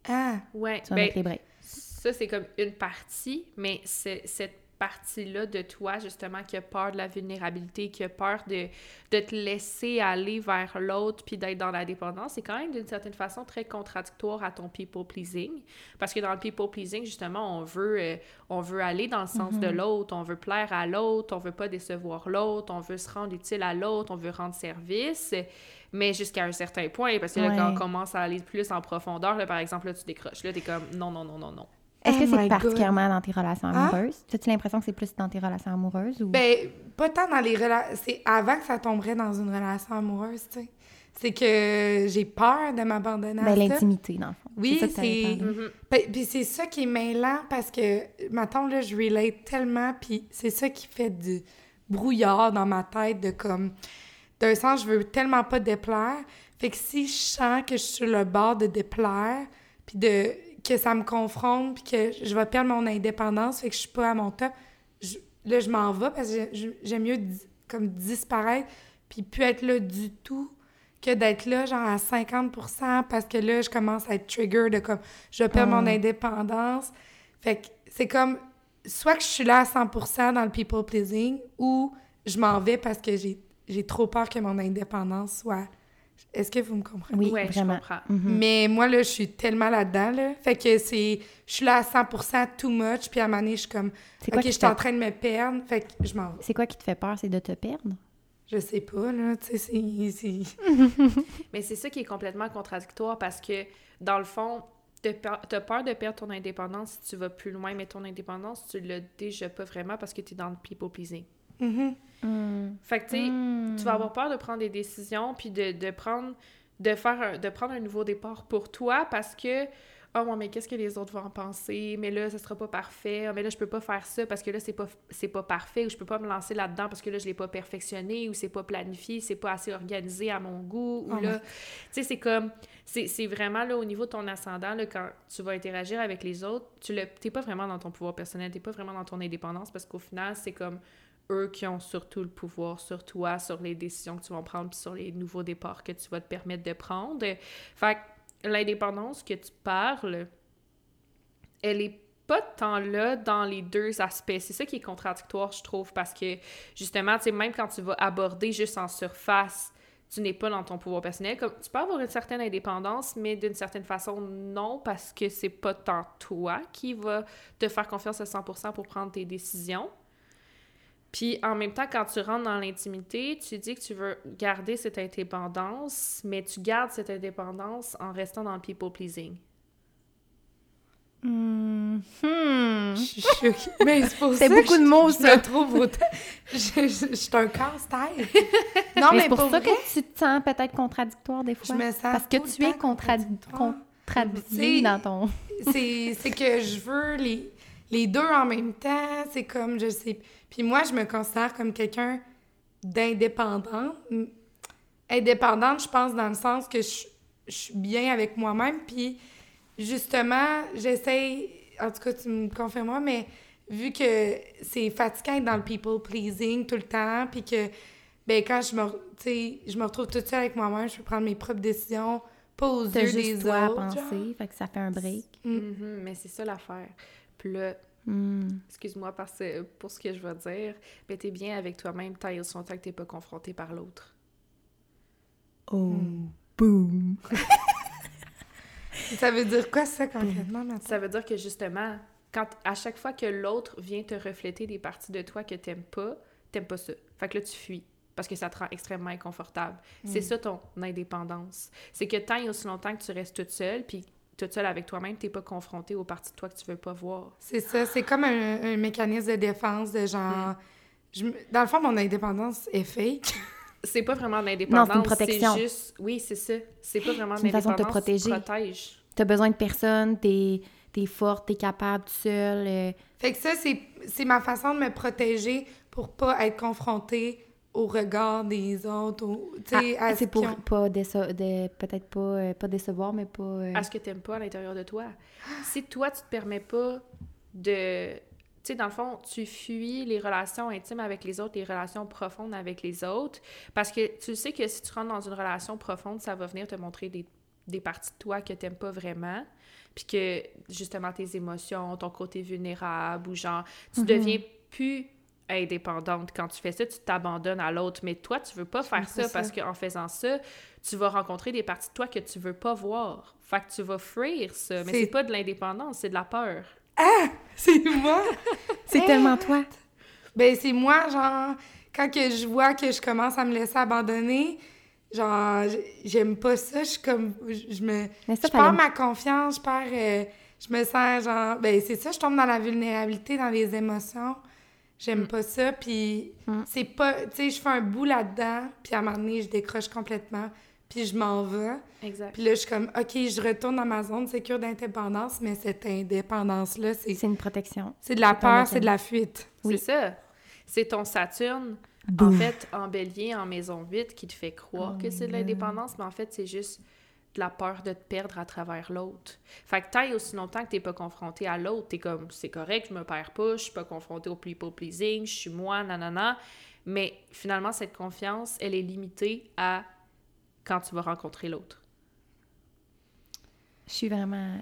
Speaker 1: Ah,
Speaker 3: Ouais.
Speaker 2: Tu vas
Speaker 3: Ben,
Speaker 2: mettre les breaks.
Speaker 3: Ça, c'est comme une partie, mais c'est cette partie-là de toi, justement, qui a peur de la vulnérabilité, qui a peur de, de te laisser aller vers l'autre puis d'être dans la dépendance, c'est quand même d'une certaine façon très contradictoire à ton people-pleasing. Parce que dans le people-pleasing, justement, on veut, euh, on veut aller dans le sens de l'autre, on veut plaire à l'autre, on veut pas décevoir l'autre, on veut se rendre utile à l'autre, on veut rendre service, mais jusqu'à un certain point, parce que là,
Speaker 2: Ouais.
Speaker 3: quand on commence à aller plus en profondeur, là, par exemple, là, tu décroches, là, t'es comme non, non, non, non, non.
Speaker 2: Est-ce
Speaker 1: Oh
Speaker 2: que c'est particulièrement dans tes relations
Speaker 1: Hein?
Speaker 2: amoureuses? As-tu l'impression que c'est plus dans tes relations amoureuses ou...
Speaker 1: ben pas tant dans les relations, c'est avant que ça tomberait dans une relation amoureuse, tu sais. C'est que j'ai peur de m'abandonner à
Speaker 2: Ben,
Speaker 1: ça.
Speaker 2: l'intimité, dans le fond.
Speaker 1: Oui, c'est-.
Speaker 3: Mhm.
Speaker 1: Ben, Puis c'est ça qui est mêlant parce que, maintenant là, je relate tellement, puis c'est ça qui fait du brouillard dans ma tête de comme... D'un sens, je veux tellement pas déplaire. Fait que si je sens que je suis sur le bord de déplaire, puis de que ça me confronte, puis que je vais perdre mon indépendance, fait que je suis pas à mon top, je- là, je m'en vais parce que j'aime mieux comme disparaître, puis plus être là du tout que d'être là, genre à 50% parce que là, je commence à être trigger de comme, je perds mon
Speaker 2: Ah.
Speaker 1: indépendance. Fait que c'est comme, soit que je suis là à 100% dans le people pleasing, ou je m'en vais parce que j'ai j'ai trop peur que mon indépendance soit... Est-ce que vous me comprenez?
Speaker 2: Oui,
Speaker 3: Ouais, je
Speaker 2: vraiment.
Speaker 3: comprends.
Speaker 2: Mhm.
Speaker 1: Mais moi, là, je suis tellement là-dedans, là. Fait que c'est... Je suis là à 100% too much, puis à un moment donné, je suis comme...
Speaker 2: C'est quoi
Speaker 1: OK,
Speaker 2: qui
Speaker 1: je suis
Speaker 2: te
Speaker 1: en
Speaker 2: fait-
Speaker 1: train de me perdre, fait que je m'en vais.
Speaker 2: C'est quoi qui te fait peur? C'est de te perdre?
Speaker 1: Je sais pas, là, tu sais, c'est... [LAUGHS]
Speaker 3: Mais c'est ça qui est complètement contradictoire parce que, dans le fond, t'as peur t'as peur de perdre ton indépendance si tu vas plus loin, mais ton indépendance, tu l'as déjà pas vraiment parce que tu es dans le people pleasing.
Speaker 1: Mhm.
Speaker 3: Fait que, tu sais, tu vas avoir peur de prendre des décisions puis de, de prendre de faire un, de prendre un nouveau départ pour toi parce que oh, mais qu'est-ce que les autres vont en penser? Mais là, ça sera pas parfait. Ah, mais là, je peux pas faire ça parce que là, c'est pas, c'est pas parfait ou je peux pas me lancer là-dedans parce que là, je l'ai pas perfectionné ou c'est pas planifié, c'est pas assez organisé à mon goût. Ou
Speaker 1: Oh
Speaker 3: là, tu sais, c'est comme, c'est, c'est vraiment là, au niveau de ton ascendant, là, quand tu vas interagir avec les autres, tu le, t'es pas vraiment dans ton pouvoir personnel, t'es pas vraiment dans ton indépendance parce qu'au final, c'est comme eux qui ont surtout le pouvoir sur toi, sur les décisions que tu vas prendre, puis sur les nouveaux départs que tu vas te permettre de prendre. Fait que l'indépendance que tu parles, elle est pas tant là dans les deux aspects. C'est ça qui est contradictoire, je trouve, parce que justement, tu même quand tu vas aborder juste en surface, tu n'es pas dans ton pouvoir personnel. Tu peux avoir une certaine indépendance, mais d'une certaine façon, non, parce que c'est pas tant toi qui va te faire confiance à 100% pour prendre tes décisions. Puis en même temps, quand tu rentres dans l'intimité, tu dis que tu veux garder cette indépendance, mais tu gardes cette indépendance en restant dans le people pleasing.
Speaker 2: Hmm. Hmm.
Speaker 1: Je suis choquée. [LAUGHS] Mais c'est pour
Speaker 2: C'est
Speaker 1: ça
Speaker 2: beaucoup
Speaker 1: que
Speaker 2: de mots, [LAUGHS]
Speaker 1: je,
Speaker 2: ça.
Speaker 1: Je me trouve autant... Je, je, je suis un casse-tête. [LAUGHS] Non,
Speaker 2: mais
Speaker 1: mais,
Speaker 2: c'est pour, ça
Speaker 1: vrai,
Speaker 2: que tu te sens peut-être contradictoire des
Speaker 1: je
Speaker 2: fois.
Speaker 1: me sens
Speaker 2: Parce que tu es
Speaker 1: contradictoire.
Speaker 2: dans ton.
Speaker 1: c'est c'est que je veux les, les deux en même temps. C'est comme, je sais... Puis moi, je me considère comme quelqu'un d'indépendant. Indépendante, je pense, dans le sens que je, je suis bien avec moi-même. Puis justement, j'essaie... En tout cas, tu me confirmeras, mais vu que c'est fatigant d'être dans le people pleasing tout le temps, puis que ben quand je me, tu sais, je me retrouve toute seule avec moi-même, je peux prendre mes propres décisions, pas aux
Speaker 2: T'as
Speaker 1: yeux
Speaker 2: juste
Speaker 1: des
Speaker 2: toi à
Speaker 1: autres. genre.
Speaker 2: penser, fait que ça fait un break.
Speaker 1: Mm.
Speaker 3: Mhm, mais c'est ça l'affaire. Puis là,
Speaker 2: Hmm.
Speaker 3: excuse-moi parce que- pour ce que je vais dire, mais t'es bien avec toi-même tant et aussi longtemps que t'es pas confronté par l'autre.
Speaker 2: Oh, boom! [LAUGHS]
Speaker 1: Ça veut dire quoi ça concrètement maintenant?
Speaker 3: Ça veut dire que justement, quand à chaque fois que l'autre vient te refléter des parties de toi que t'aimes pas, t'aimes pas ça. Fait que là, tu fuis. Parce que ça te rend extrêmement inconfortable. C'est ça ton indépendance. C'est que tant et aussi longtemps que tu restes toute seule, puis toute seule avec toi-même, t'es pas confronté aux parties de toi que tu veux pas voir.
Speaker 1: C'est ça, c'est comme un, un mécanisme de défense de genre... je me- dans le fond, mon indépendance est fake. [LAUGHS]
Speaker 3: C'est pas vraiment de
Speaker 2: Non,
Speaker 3: l'indépendance.
Speaker 2: c'est une protection.
Speaker 3: C'est juste... Oui, c'est ça. C'est pas vraiment de
Speaker 2: C'est une façon de te protéger.
Speaker 3: protèges.
Speaker 2: T'as besoin de personne, t'es es forte, t'es capable toute seule. euh,
Speaker 1: Fait que ça, c'est c'est ma façon de me protéger pour pas être confrontée au regard des autres, au- tu sais,
Speaker 2: ah,
Speaker 1: à ce
Speaker 2: c'est pour
Speaker 1: qu'ils ont-
Speaker 2: pas déce- de peut-être pas, euh, pas décevoir, mais pas. euh,
Speaker 3: à ce que t'aimes pas à l'intérieur de toi. Si toi, tu te permets pas de... Tu sais, dans le fond, tu fuis les relations intimes avec les autres, les relations profondes avec les autres, parce que tu sais que si tu rentres dans une relation profonde, ça va venir te montrer des, des parties de toi que t'aimes pas vraiment, puis que, justement, tes émotions, ton côté vulnérable, ou genre, tu deviens plus indépendante. Quand tu fais ça, tu t'abandonnes à l'autre. Mais toi, tu veux pas faire ça,
Speaker 1: ça.
Speaker 3: parce qu'en faisant ça, tu vas rencontrer des parties de toi que tu veux pas voir. Fait que tu vas fuir ça. Mais
Speaker 1: C'est-
Speaker 3: pas de l'indépendance, c'est de la peur. [LAUGHS]
Speaker 1: C'est moi!
Speaker 2: C'est tellement toi.
Speaker 1: Ben, c'est moi, genre, quand que je vois que je commence à me laisser abandonner, genre, j'aime pas ça, je suis comme, je me... Je perds ma confiance, je perds... euh, je me sens, genre... Ben, c'est ça, je tombe dans la vulnérabilité, dans les émotions. J'aime pas ça, puis
Speaker 2: Mm.
Speaker 1: c'est pas... Tu sais, je fais un bout là-dedans, puis à un moment donné, je décroche complètement, puis je m'en vais.
Speaker 3: Exact.
Speaker 1: Puis là, je suis comme, OK, je retourne dans ma zone sécure d'indépendance, mais cette indépendance-là, c'est
Speaker 2: C'est une protection.
Speaker 1: c'est de la peur, c'est de la fuite.
Speaker 2: Oui.
Speaker 3: C'est ça. C'est ton Saturne, en fait, en bélier, en maison 8, qui te fait croire
Speaker 2: Oh
Speaker 3: que c'est de l'indépendance, mais en fait, c'est juste la peur de te perdre à travers l'autre. Fait que tant et aussi longtemps que t'es pas confronté à l'autre, t'es comme, c'est correct, je me perds pas, je suis pas confronté au people pleasing, je suis moi, nanana. Mais finalement, cette confiance, elle est limitée à quand tu vas rencontrer l'autre.
Speaker 2: Je suis vraiment.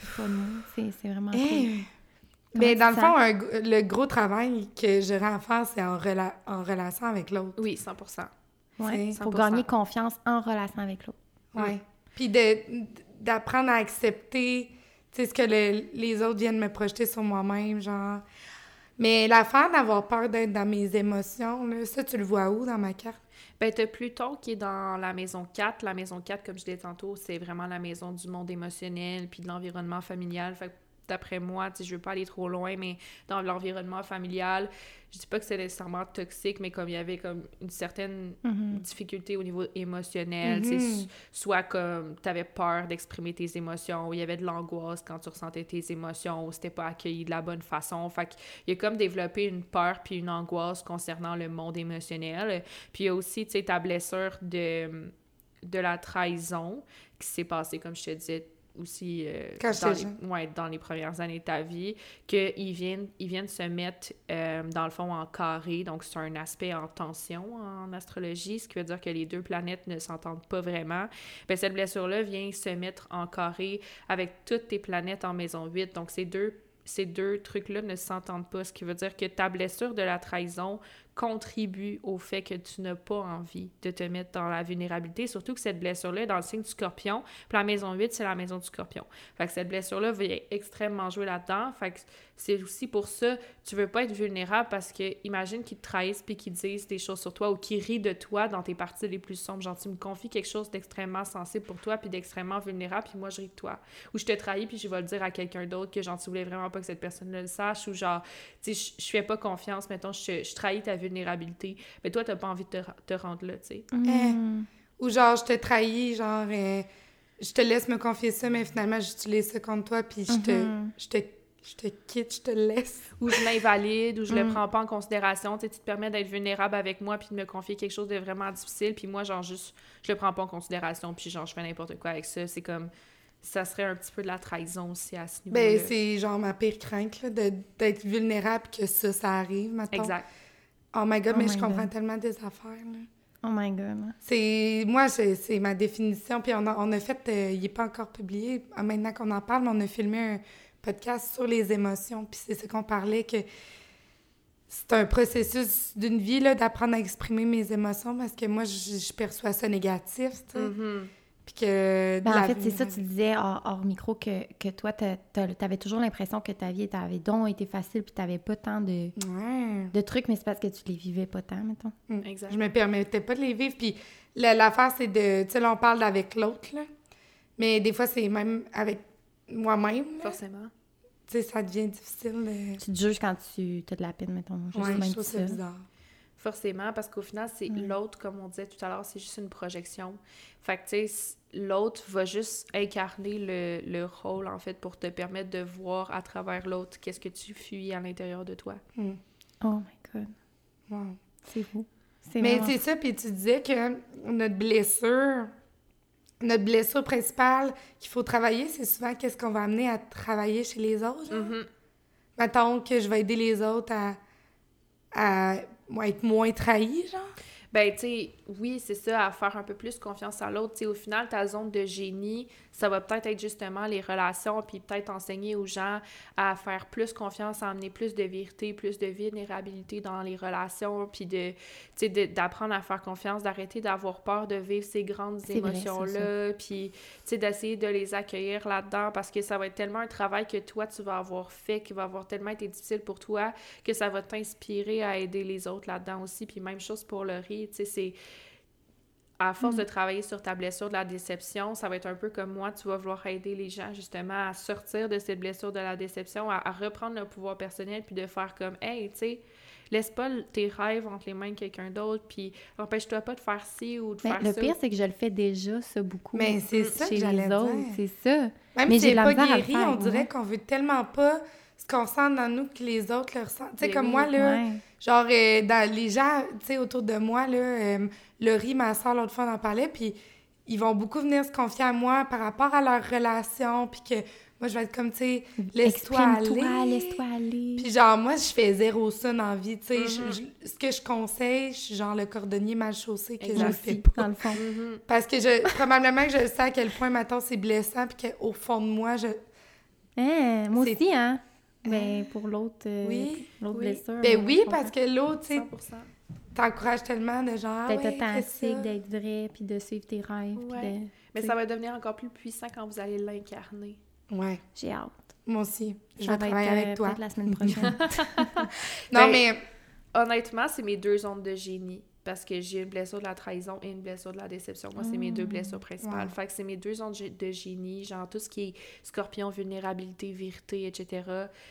Speaker 2: Je sais pas le mot. C'est c'est vraiment.
Speaker 1: Hey.
Speaker 2: Comment
Speaker 1: Mais dans le fond, un le gros travail que j'aurais à faire, c'est en, rela- en relation avec l'autre.
Speaker 3: Oui, 100
Speaker 2: Ouais,
Speaker 1: c'est
Speaker 2: pour
Speaker 3: 100%.
Speaker 2: gagner confiance en relation avec l'autre.
Speaker 1: Ouais. Puis d'apprendre à accepter ce que le- les autres viennent me projeter sur moi-même, genre. Mais l'affaire d'avoir peur d'être dans mes émotions, là, ça, tu le vois où dans ma carte?
Speaker 3: Ben, t'as Pluton qui est dans la maison 4. La maison 4, comme je disais tantôt, c'est vraiment la maison du monde émotionnel puis de l'environnement familial. Fait que d'après moi, tu sais, je veux pas aller trop loin, mais dans l'environnement familial, je dis pas que c'est nécessairement toxique, mais comme il y avait comme une certaine
Speaker 2: Mhm.
Speaker 3: difficulté au niveau émotionnel, tu sais,
Speaker 1: Mhm.
Speaker 3: s- soit comme tu avais peur d'exprimer tes émotions, ou il y avait de l'angoisse quand tu ressentais tes émotions, ou c'était pas accueilli de la bonne façon. Fait qu'il y a comme développé une peur puis une angoisse concernant le monde émotionnel. Puis il y a aussi, tu sais, ta blessure de, de la trahison qui s'est passée, comme je te disais, aussi euh,
Speaker 1: Quand
Speaker 3: dans, les, ouais, dans les premières années de ta vie, qu'ils viennent, ils viennent se mettre, euh, dans le fond, en carré. Donc, c'est un aspect en tension en astrologie, ce qui veut dire que les deux planètes ne s'entendent pas vraiment. Ben, cette blessure-là vient se mettre en carré avec toutes tes planètes en maison 8. Donc, ces deux, ces deux trucs-là ne s'entendent pas, ce qui veut dire que ta blessure de la trahison contribue au fait que tu n'as pas envie de te mettre dans la vulnérabilité, surtout que cette blessure-là est dans le signe du scorpion. Puis la maison 8, c'est la maison du scorpion. Fait que cette blessure-là vient extrêmement jouer là-dedans. Fait que c'est aussi pour ça, tu veux pas être vulnérable parce que imagine qu'ils te trahissent puis qu'ils disent des choses sur toi ou qu'ils rient de toi dans tes parties les plus sombres. Genre, tu me confies quelque chose d'extrêmement sensible pour toi puis d'extrêmement vulnérable puis moi je ris de toi. Ou je te trahis puis je vais le dire à quelqu'un d'autre que genre tu voulais vraiment pas que cette personne le sache ou genre, tu sais, je- fais pas confiance, mettons, je, trahis ta vulnérabilité. Mais toi, t'as pas envie de te, te rendre là, tu sais.
Speaker 2: Mhm.
Speaker 1: Ou genre, je te trahis, genre, euh, je te laisse me confier ça, mais finalement, j'utilise ça contre toi, puis je te,
Speaker 2: Mhm.
Speaker 1: je te, je te quitte, je te laisse. [LAUGHS]
Speaker 3: ou je l'invalide, ou je le
Speaker 2: Mm.
Speaker 3: prends pas en considération. Tu sais, tu te permets d'être vulnérable avec moi puis de me confier quelque chose de vraiment difficile, puis moi, genre, juste, je le prends pas en considération, puis genre, je fais n'importe quoi avec ça. C'est comme, ça serait un petit peu de la trahison aussi à ce niveau-là.
Speaker 1: Ben, c'est genre ma pire crainte, là, de- d'être vulnérable, que ça, ça arrive, maintenant.
Speaker 3: Exact.
Speaker 1: Oh my God,
Speaker 2: Oh
Speaker 1: mais
Speaker 2: my
Speaker 1: je comprends
Speaker 2: God.
Speaker 1: tellement des affaires, là.
Speaker 2: Oh my god.
Speaker 1: C'est... Moi, c'est ma définition, puis on a, on a fait... euh, il est pas encore publié, ah, maintenant qu'on en parle, mais on a filmé un podcast sur les émotions, puis c'est ce qu'on parlait, que c'est un processus d'une vie, là, d'apprendre à exprimer mes émotions, parce que moi, je, je perçois ça négatif, tu sais.
Speaker 3: Mhm.
Speaker 1: Puis que.
Speaker 2: Ben, en fait, c'est ça, tu disais hors, hors micro que, que toi, tu avais toujours l'impression que ta vie avait donc été facile puis tu pas tant de,
Speaker 1: Ouais.
Speaker 2: de trucs, mais c'est parce que tu les vivais pas tant, mettons.
Speaker 1: Mm.
Speaker 3: Exact.
Speaker 1: Je me permettais pas de les vivre. Puis la- l'affaire, c'est de. Tu sais, là, on parle d'avec l'autre, là. Mais des fois, c'est même avec moi-même.
Speaker 3: Forcément.
Speaker 1: Tu sais, ça devient difficile.
Speaker 2: Tu te juges quand tu as de la peine, mettons. Juste
Speaker 1: Ouais,
Speaker 2: même
Speaker 1: je trouve ça bizarre.
Speaker 3: Forcément, parce qu'au final, c'est
Speaker 2: Mm.
Speaker 3: l'autre, comme on disait tout à l'heure, c'est juste une projection. Fait que, tu sais, l'autre va juste incarner le, le rôle, en fait, pour te permettre de voir à travers l'autre qu'est-ce que tu fuis à l'intérieur de toi.
Speaker 1: Mm.
Speaker 2: Oh my god.
Speaker 1: Wow.
Speaker 2: C'est fou. C'est
Speaker 1: Mais c'est ça, puis tu disais que notre blessure, notre blessure principale qu'il faut travailler, c'est souvent qu'est-ce qu'on va amener à travailler chez les autres. genre.
Speaker 3: Mhm.
Speaker 1: Mettons que je vais aider les autres à, à ouais, être moins trahis, genre.
Speaker 3: Ben, tu oui, c'est ça, à faire un peu plus confiance à l'autre. Tu sais, au final, ta zone de génie, ça va peut-être être justement les relations, puis peut-être enseigner aux gens à faire plus confiance, à amener plus de vérité, plus de vulnérabilité dans les relations, puis de, tu sais, de- d'apprendre à faire confiance, d'arrêter d'avoir peur de vivre ces grandes émotions-là, puis, tu sais, d'essayer de les accueillir là-dedans, parce que ça va être tellement un travail que toi, tu vas avoir fait, qui va avoir tellement été difficile pour toi, que ça va t'inspirer à aider les autres là-dedans aussi. Puis même chose pour le riz, tu sais, c'est... À force
Speaker 2: Mm.
Speaker 3: de travailler sur ta blessure de la déception, ça va être un peu comme moi, tu vas vouloir aider les gens justement à sortir de cette blessure de la déception, à, à reprendre le pouvoir personnel, puis de faire comme, hey, tu sais, laisse pas tes rêves entre les mains de quelqu'un d'autre, puis empêche-toi pas de faire ci ou de
Speaker 2: Mais
Speaker 3: faire
Speaker 2: le
Speaker 3: ça.
Speaker 2: pire, c'est que je le fais déjà, ça, beaucoup.
Speaker 1: Mais c'est ça que
Speaker 2: chez
Speaker 1: j'allais
Speaker 2: les autres,
Speaker 1: dire.
Speaker 2: c'est ça.
Speaker 1: Même
Speaker 2: Mais
Speaker 1: si
Speaker 2: j'ai
Speaker 1: pas
Speaker 2: le
Speaker 1: guéri,
Speaker 2: faire,
Speaker 1: on dirait
Speaker 2: ouais.
Speaker 1: qu'on veut tellement pas ce qu'on sent dans nous que les autres le ressentent. Tu sais,
Speaker 3: Ben
Speaker 1: comme
Speaker 3: oui,
Speaker 1: moi, là,
Speaker 2: Ouais.
Speaker 1: genre, euh, dans les gens, tu sais, autour de moi, là, euh, Laurie, ma soeur, l'autre fois, on en parlait, puis ils vont beaucoup venir se confier à moi par rapport à leur relation, puis que moi, je vais être comme, tu sais, laisse-toi aller.
Speaker 2: laisse-toi aller.
Speaker 1: Puis genre, moi, je fais zéro ça dans la vie, tu sais.
Speaker 3: Mhm.
Speaker 1: je- ce que je conseille, je suis genre le cordonnier mal chaussé que je fais pas.
Speaker 2: dans le fond.
Speaker 3: Mhm.
Speaker 1: Parce que je, probablement que je sais à quel point, maintenant c'est blessant, puis qu'au fond de moi, je...
Speaker 2: Hein, moi
Speaker 1: C'est-
Speaker 2: aussi, hein? Ben, pour l'autre euh,
Speaker 1: Oui.
Speaker 2: l'autre
Speaker 3: Oui.
Speaker 2: blessure.
Speaker 1: Ben
Speaker 2: ouais,
Speaker 1: oui, parce que l'autre, tu sais,
Speaker 3: 100%.
Speaker 1: T'encourages tellement de genre,
Speaker 2: D'être
Speaker 1: ouais,
Speaker 2: authentique, d'être vrai, puis de suivre tes rêves. puis
Speaker 3: Ouais.
Speaker 2: de-
Speaker 3: Mais ça va devenir encore plus puissant quand vous allez l'incarner.
Speaker 1: Ouais,
Speaker 2: J'ai hâte.
Speaker 1: moi aussi. Je vais
Speaker 2: va
Speaker 1: travailler
Speaker 2: être, euh,
Speaker 1: avec toi.
Speaker 2: la semaine prochaine. [LAUGHS] [LAUGHS]
Speaker 1: Non,
Speaker 3: Ben,
Speaker 1: mais...
Speaker 3: Honnêtement, c'est mes deux ondes de génie. Parce que j'ai une blessure de la trahison et une blessure de la déception. Moi, c'est mes deux
Speaker 2: Mm.
Speaker 3: blessures principales.
Speaker 1: Wow.
Speaker 3: Fait que c'est mes deux gé- de génie, genre tout ce qui est scorpion, vulnérabilité, vérité, etc.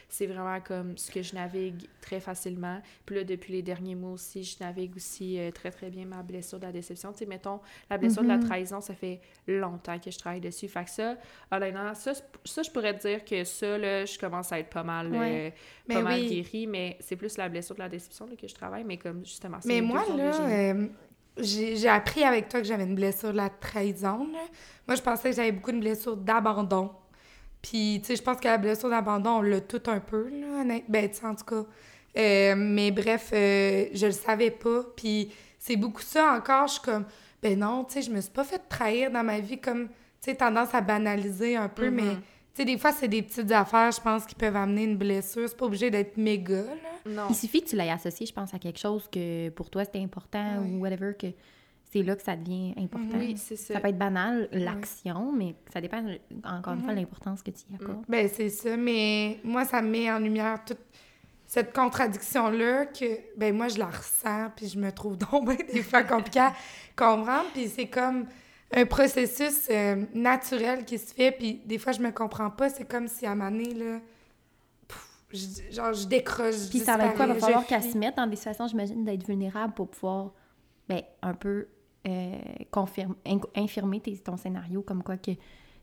Speaker 3: C'est vraiment comme ce que je navigue très facilement. Puis là, depuis les derniers mois aussi, je navigue aussi euh, très, très bien ma blessure de la déception. Tu sais, mettons, la blessure de la
Speaker 2: Mhm.
Speaker 3: trahison, ça fait longtemps que je travaille dessus. Fait que ça, honnêtement, ça, ça je pourrais te dire que ça, là, je commence à être pas mal,
Speaker 2: Ouais.
Speaker 3: euh,
Speaker 1: Mais
Speaker 3: pas mal
Speaker 1: oui.
Speaker 3: guérie, mais c'est plus la blessure de la déception là, que je travaille, mais comme justement, c'est deux
Speaker 1: moi,
Speaker 3: zones de
Speaker 1: là. Euh, j'ai appris avec toi que j'avais une blessure de la trahison. là. Moi, je pensais que j'avais beaucoup de blessures d'abandon. Puis, tu sais, je pense que la blessure d'abandon, on l'a tout un peu, là, honnêtement. Ben, tu sais, en tout cas. Euh, mais bref, euh, je le savais pas. Puis, c'est beaucoup ça encore. Je suis comme, ben non, tu sais, je me suis pas fait trahir dans ma vie comme, tu sais, tendance à banaliser un peu. Mais, tu sais, des fois, c'est des petites affaires, je pense, qui peuvent amener une blessure. C'est pas obligé d'être méga, là.
Speaker 3: Non.
Speaker 2: Il suffit que tu l'aies associé, je pense, à quelque chose que pour toi c'était important
Speaker 1: Ouais.
Speaker 2: ou whatever, que c'est là que ça devient important.
Speaker 3: Oui, c'est ça.
Speaker 2: Ça peut être banal, l'action, mais ça dépend, encore une fois,
Speaker 1: Mhm.
Speaker 2: de l'importance que tu y accordes.
Speaker 1: Ben, c'est ça, mais moi, ça me met en lumière toute cette contradiction-là que, ben, moi, je la ressens, puis je me trouve [LAUGHS] donc ben, des fois compliquée à comprendre, puis c'est comme un processus euh, naturel qui se fait, puis des fois, je me comprends pas, c'est comme si à un moment donné, là, je- genre, je décroche,
Speaker 2: Puis ça va être quoi? Il va falloir qu'elle se mette dans des situations, j'imagine, d'être vulnérable pour pouvoir, ben, un peu euh, confirme, in- infirmer tes- ton scénario, comme quoi que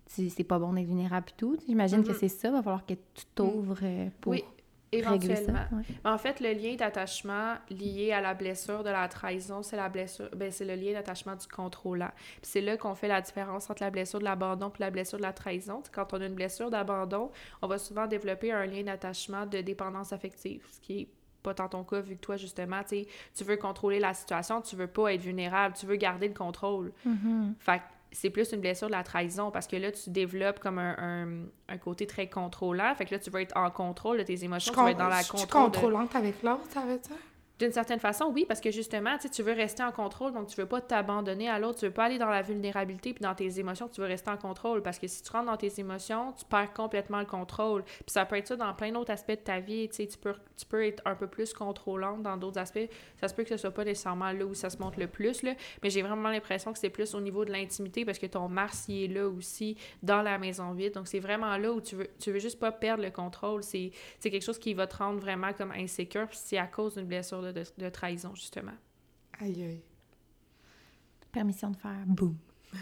Speaker 2: c'est pas bon d'être vulnérable et tout. J'imagine que
Speaker 3: Mhm.
Speaker 2: c'est ça. Il va falloir que tu t'ouvres euh, pour
Speaker 3: Oui,
Speaker 2: ça.
Speaker 3: éventuellement.
Speaker 2: ouais.
Speaker 3: En fait, le lien d'attachement lié à la blessure de la trahison, c'est la blessure, ben, c'est le lien d'attachement du contrôlant. Puis c'est là qu'on fait la différence entre la blessure de l'abandon et la blessure de la trahison. Quand on a une blessure d'abandon, on va souvent développer un lien d'attachement de dépendance affective, ce qui est pas tant ton cas, vu que toi, justement, tu veux contrôler la situation, tu veux pas être vulnérable, tu veux garder le contrôle.
Speaker 2: Mhm.
Speaker 3: Fait que c'est plus une blessure de la trahison parce que là, tu développes comme un, un- un côté très contrôlant. Fait que là, tu veux être en contrôle de tes
Speaker 1: Je
Speaker 3: émotions,
Speaker 1: suis
Speaker 3: tu vas être dans la
Speaker 1: je
Speaker 3: contrôle. de-
Speaker 1: contrôlante avec l'autre, ça veut dire?
Speaker 3: D'une certaine façon, oui, parce que justement, tu veux rester en contrôle, donc tu veux pas t'abandonner à l'autre, tu veux pas aller dans la vulnérabilité puis dans tes émotions, tu veux rester en contrôle, parce que si tu rentres dans tes émotions, tu perds complètement le contrôle. Puis ça peut être ça dans plein d'autres aspects de ta vie, tu peux, tu peux être un peu plus contrôlante dans d'autres aspects. Ça se peut que ce soit pas nécessairement là où ça se montre le plus, là, mais j'ai vraiment l'impression que c'est plus au niveau de l'intimité, parce que ton Mars, est là aussi, dans la maison vide, donc c'est vraiment là où tu veux, tu veux juste pas perdre le contrôle, c'est quelque chose qui va te rendre vraiment comme insécure, c'est à cause d'une blessure de, de- de trahison, justement.
Speaker 1: Aïe, aïe.
Speaker 2: Permission de faire boum. [LAUGHS]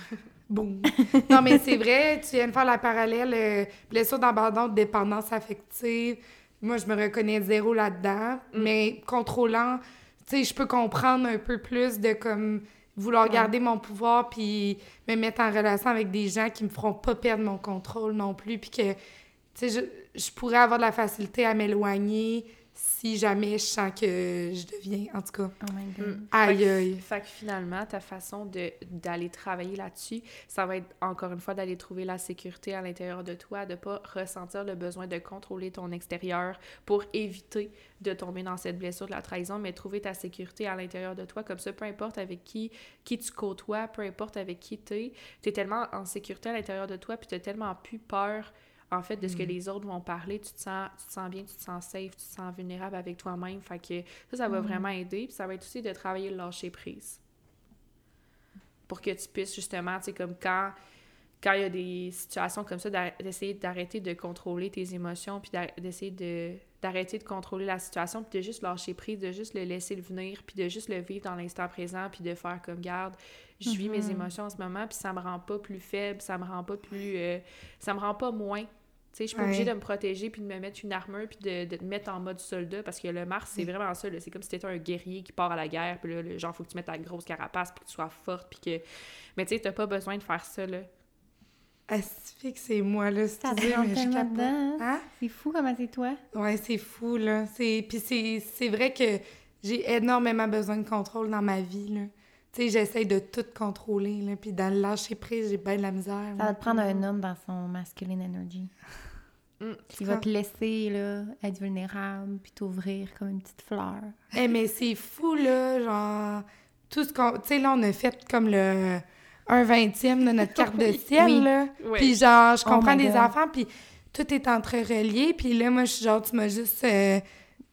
Speaker 1: Boum. non, mais c'est vrai, tu viens de faire la parallèle, euh, blessure d'abandon, de dépendance affective. Moi, je me reconnais zéro là-dedans,
Speaker 3: Mm.
Speaker 1: mais contrôlant, tu sais, je peux comprendre un peu plus de comme vouloir
Speaker 2: Ouais.
Speaker 1: garder mon pouvoir puis me mettre en relation avec des gens qui me feront pas perdre mon contrôle non plus puis que tu sais je, je pourrais avoir de la facilité à m'éloigner si jamais je sens que je deviens en tout cas
Speaker 2: Oh my God.
Speaker 3: Mm.
Speaker 1: aïe
Speaker 3: Fait que-
Speaker 1: aïe
Speaker 3: Fait que finalement, ta façon de d'aller travailler là-dessus, ça va être encore une fois d'aller trouver la sécurité à l'intérieur de toi, de pas ressentir le besoin de contrôler ton extérieur pour éviter de tomber dans cette blessure de la trahison, mais trouver ta sécurité à l'intérieur de toi. Comme ça, peu importe avec qui, qui tu côtoies, peu importe avec qui t'es, t'es tellement en sécurité à l'intérieur de toi, puis t'as tellement plus peur en fait, de ce que les autres vont parler, tu te sens, tu te sens bien, tu te sens safe, tu te sens vulnérable avec toi-même. Fait que ça, ça va vraiment aider. Puis ça va être aussi de travailler le lâcher prise. Pour que tu puisses justement, tu sais, comme quand quand il y a des situations comme ça, d'essayer d'arrêter de contrôler tes émotions, puis d'essayer de d'arrêter de contrôler la situation, puis de juste lâcher prise, de juste le laisser le venir, puis de juste le vivre dans l'instant présent, puis de faire comme garde, je vis mes
Speaker 2: Mhm.
Speaker 3: émotions en ce moment, puis ça me rend pas plus faible, ça me rend pas plus, euh, ça me rend pas moins. Tu sais, je suis pas obligée de me protéger puis de me mettre une armure puis de, de te mettre en mode soldat parce que le Mars, c'est vraiment ça. là. C'est comme si t'étais un guerrier qui part à la guerre puis là, le- genre, faut que tu mettes ta grosse carapace puis que tu sois forte puis que... Mais tu sais, t'as pas besoin de faire ça, là.
Speaker 1: Asphyx, c'est moi là
Speaker 2: Ça te rentre
Speaker 1: mais je
Speaker 2: tellement
Speaker 1: capote.
Speaker 2: dedans.
Speaker 1: Hein?
Speaker 2: C'est fou comment c'est toi.
Speaker 1: Ouais, c'est fou, là. C'est... Puis c'est... c'est vrai que j'ai énormément besoin de contrôle dans ma vie, là. Tu sais, j'essaie de tout contrôler, là. Puis dans le lâcher prise, j'ai bien de la misère.
Speaker 2: Ça va te prendre un homme dans son masculine energy. [LAUGHS]
Speaker 3: Mm.
Speaker 2: Qui va te laisser là, être vulnérable puis t'ouvrir comme une petite fleur.
Speaker 1: Eh, mais c'est fou, là, genre... Tout ce qu'on... Tu sais, là, on a fait comme le... Un vingtième de notre carte de ciel,
Speaker 2: Oui.
Speaker 1: là.
Speaker 3: Ouais.
Speaker 1: Puis genre, je
Speaker 2: Oh
Speaker 1: comprends
Speaker 2: my
Speaker 1: les
Speaker 2: God.
Speaker 1: enfants, puis tout est entrerelié. Puis là, moi, je suis genre, tu m'as juste... euh,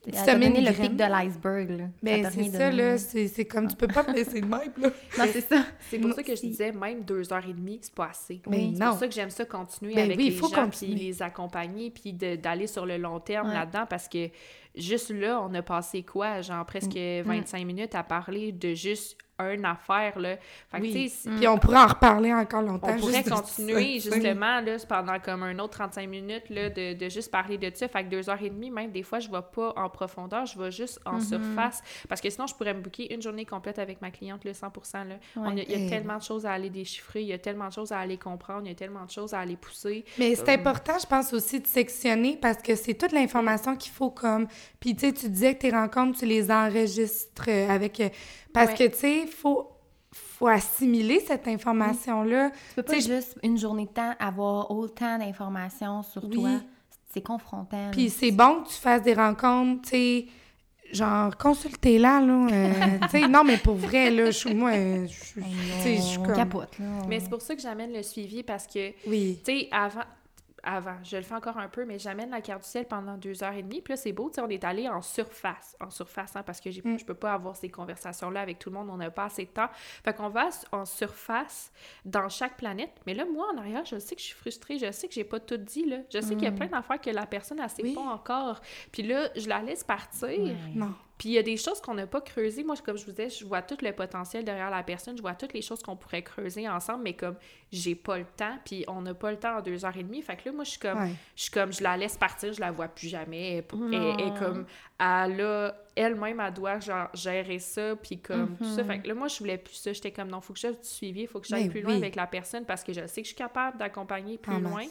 Speaker 2: Donné
Speaker 1: une
Speaker 2: le
Speaker 1: graine.
Speaker 2: pic de l'iceberg, là.
Speaker 1: Ben, c'est ça,
Speaker 2: donné.
Speaker 1: là. C'est c'est comme, tu peux pas baisser de même, là. [LAUGHS]
Speaker 2: Non, c'est ça.
Speaker 3: C'est pour
Speaker 1: Non,
Speaker 3: ça que je disais, même deux heures et demie, c'est pas assez.
Speaker 1: Mais
Speaker 3: C'est
Speaker 1: non.
Speaker 3: pour ça que j'aime ça continuer
Speaker 1: Ben
Speaker 3: avec
Speaker 1: oui,
Speaker 3: les
Speaker 1: faut
Speaker 3: gens, puis les accompagner, puis de- d'aller sur le long terme
Speaker 2: Ouais.
Speaker 3: là-dedans, parce que juste là, on a passé quoi? Genre presque
Speaker 1: Mm.
Speaker 3: 25 minutes à parler de juste une affaire, là. Fait que,
Speaker 1: Oui. Puis on pourrait en reparler encore longtemps.
Speaker 3: on pourrait continuer
Speaker 1: ça.
Speaker 3: justement là, pendant comme un autre 35 minutes là, de, de juste parler de ça. Fait que deux heures et demie, même des fois, je vais pas en profondeur, je vais juste en surface. Parce que sinon, je pourrais me booker une journée complète avec ma cliente, le 100 là. On a- Il y a tellement de choses à aller déchiffrer, il y a tellement de choses à aller comprendre, il y a tellement de choses à aller pousser.
Speaker 1: Mais c'est
Speaker 3: Euh,
Speaker 1: important, je pense aussi, de sectionner parce que c'est toute l'information qu'il faut comme. Puis, tu sais, tu disais que tes rencontres, tu les enregistres euh, avec. Parce
Speaker 3: Ouais.
Speaker 1: que, tu sais, il faut, faut assimiler cette information-là.
Speaker 2: Tu peux pas juste une journée de temps avoir autant d'informations sur
Speaker 1: Oui.
Speaker 2: toi. C'est confrontant.
Speaker 1: Puis, c'est bon que tu fasses des rencontres, tu sais. Genre, consultez-la, là. euh, [LAUGHS] tu sais, non, mais pour vrai, là, je suis. Moi, euh, je suis.
Speaker 2: Hey,
Speaker 1: tu sais, je suis
Speaker 2: on
Speaker 1: comme-
Speaker 2: capote, là.
Speaker 3: Mais c'est pour ça que j'amène le suivi parce que
Speaker 1: Oui.
Speaker 3: Tu sais, avant, avant, je le fais encore un peu, mais j'amène la carte du ciel pendant deux heures et demie. Puis là, c'est beau, tu sais, on est allé en surface, en surface, hein, parce que j'ai-
Speaker 1: Mm.
Speaker 3: je peux pas avoir ces conversations-là avec tout le monde, on n'a pas assez de temps. Fait qu'on va en surface dans chaque planète. Mais là, moi, en arrière, je sais que je suis frustrée, je sais que j'ai pas tout dit, là. Je sais qu'il y a plein d'affaires que la personne, elle sait
Speaker 1: Oui.
Speaker 3: pas encore. Puis là, je la laisse partir.
Speaker 2: Ouais.
Speaker 1: Non.
Speaker 3: Puis il y a des choses qu'on n'a pas creusées. Moi, comme je vous disais, je vois tout le potentiel derrière la personne. Je vois toutes les choses qu'on pourrait creuser ensemble, mais comme j'ai pas le temps, puis on n'a pas le temps en deux heures et demie. Fait que là, moi, je suis comme,
Speaker 1: Ouais.
Speaker 3: je suis comme, je la laisse partir, je la vois plus jamais. Elle, elle- elle est comme, elle a, elle-même, elle doit genre, gérer ça, puis comme tout ça.
Speaker 2: Mhm.
Speaker 3: Fait que là, moi, je voulais plus ça. J'étais comme, non, faut que je du suivi, faut que j'aille plus loin avec la personne parce que je sais que je suis capable d'accompagner plus loin.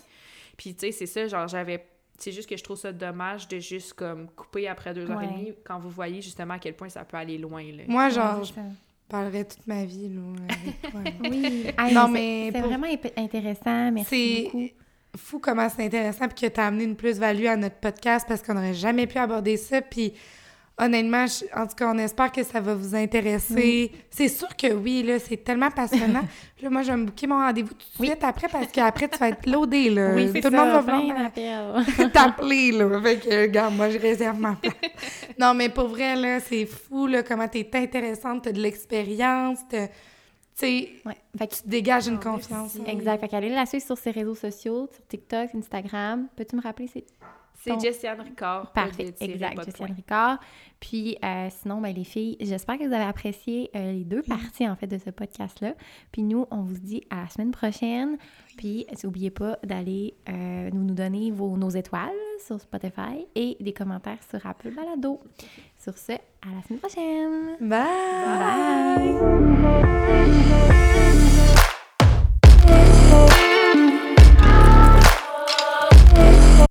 Speaker 3: Puis, tu sais, c'est ça, genre, j'avais. C'est juste que je trouve ça dommage de juste comme couper après deux heures et demie quand vous voyez justement à quel point ça peut aller loin. Là.
Speaker 1: Moi, genre, je parlerais toute ma vie, là, avec toi. là.
Speaker 2: Oui.
Speaker 1: Non,
Speaker 2: c'est-
Speaker 1: mais
Speaker 2: C'est
Speaker 1: pour-
Speaker 2: vraiment intéressant. Merci beaucoup.
Speaker 1: C'est fou comment c'est intéressant puis que tu as amené une plus-value à notre podcast parce qu'on n'aurait jamais pu aborder ça. Puis honnêtement, je- en tout cas, on espère que ça va vous intéresser. C'est sûr que oui, là, c'est tellement passionnant. [LAUGHS] là, moi, je vais me booker mon rendez-vous tout de suite après parce qu'après, tu vas être loadé, là.
Speaker 2: Oui, c'est
Speaker 1: Tout le
Speaker 2: ça,
Speaker 1: monde va
Speaker 2: d'appels. [LAUGHS] [LAUGHS]
Speaker 1: t'appeler, là. Fait que, regarde, moi, je réserve ma place. non, mais pour vrai, là, c'est fou, là, comment t'es intéressante, t'as de l'expérience, t'as- tu sais,
Speaker 2: Ouais. Fait que-
Speaker 1: tu dégages une confiance.
Speaker 3: merci.
Speaker 2: exact. Fait qu'allez la suivre sur ses réseaux sociaux, sur TikTok, Instagram. Peux-tu me rappeler? C'est
Speaker 3: C'est. Jessiane Ricard.
Speaker 2: Parfait, exact,
Speaker 3: point.
Speaker 2: Ricard. Puis euh, sinon, ben, les filles, j'espère que vous avez apprécié euh, les deux parties en fait de ce podcast-là. Puis nous, on vous dit à la semaine prochaine. Puis n'oubliez pas d'aller euh, nous, nous donner vos, nos étoiles sur Spotify et des commentaires sur Apple Balado. Sur ce, à la semaine prochaine!
Speaker 1: Bye!
Speaker 2: Bye.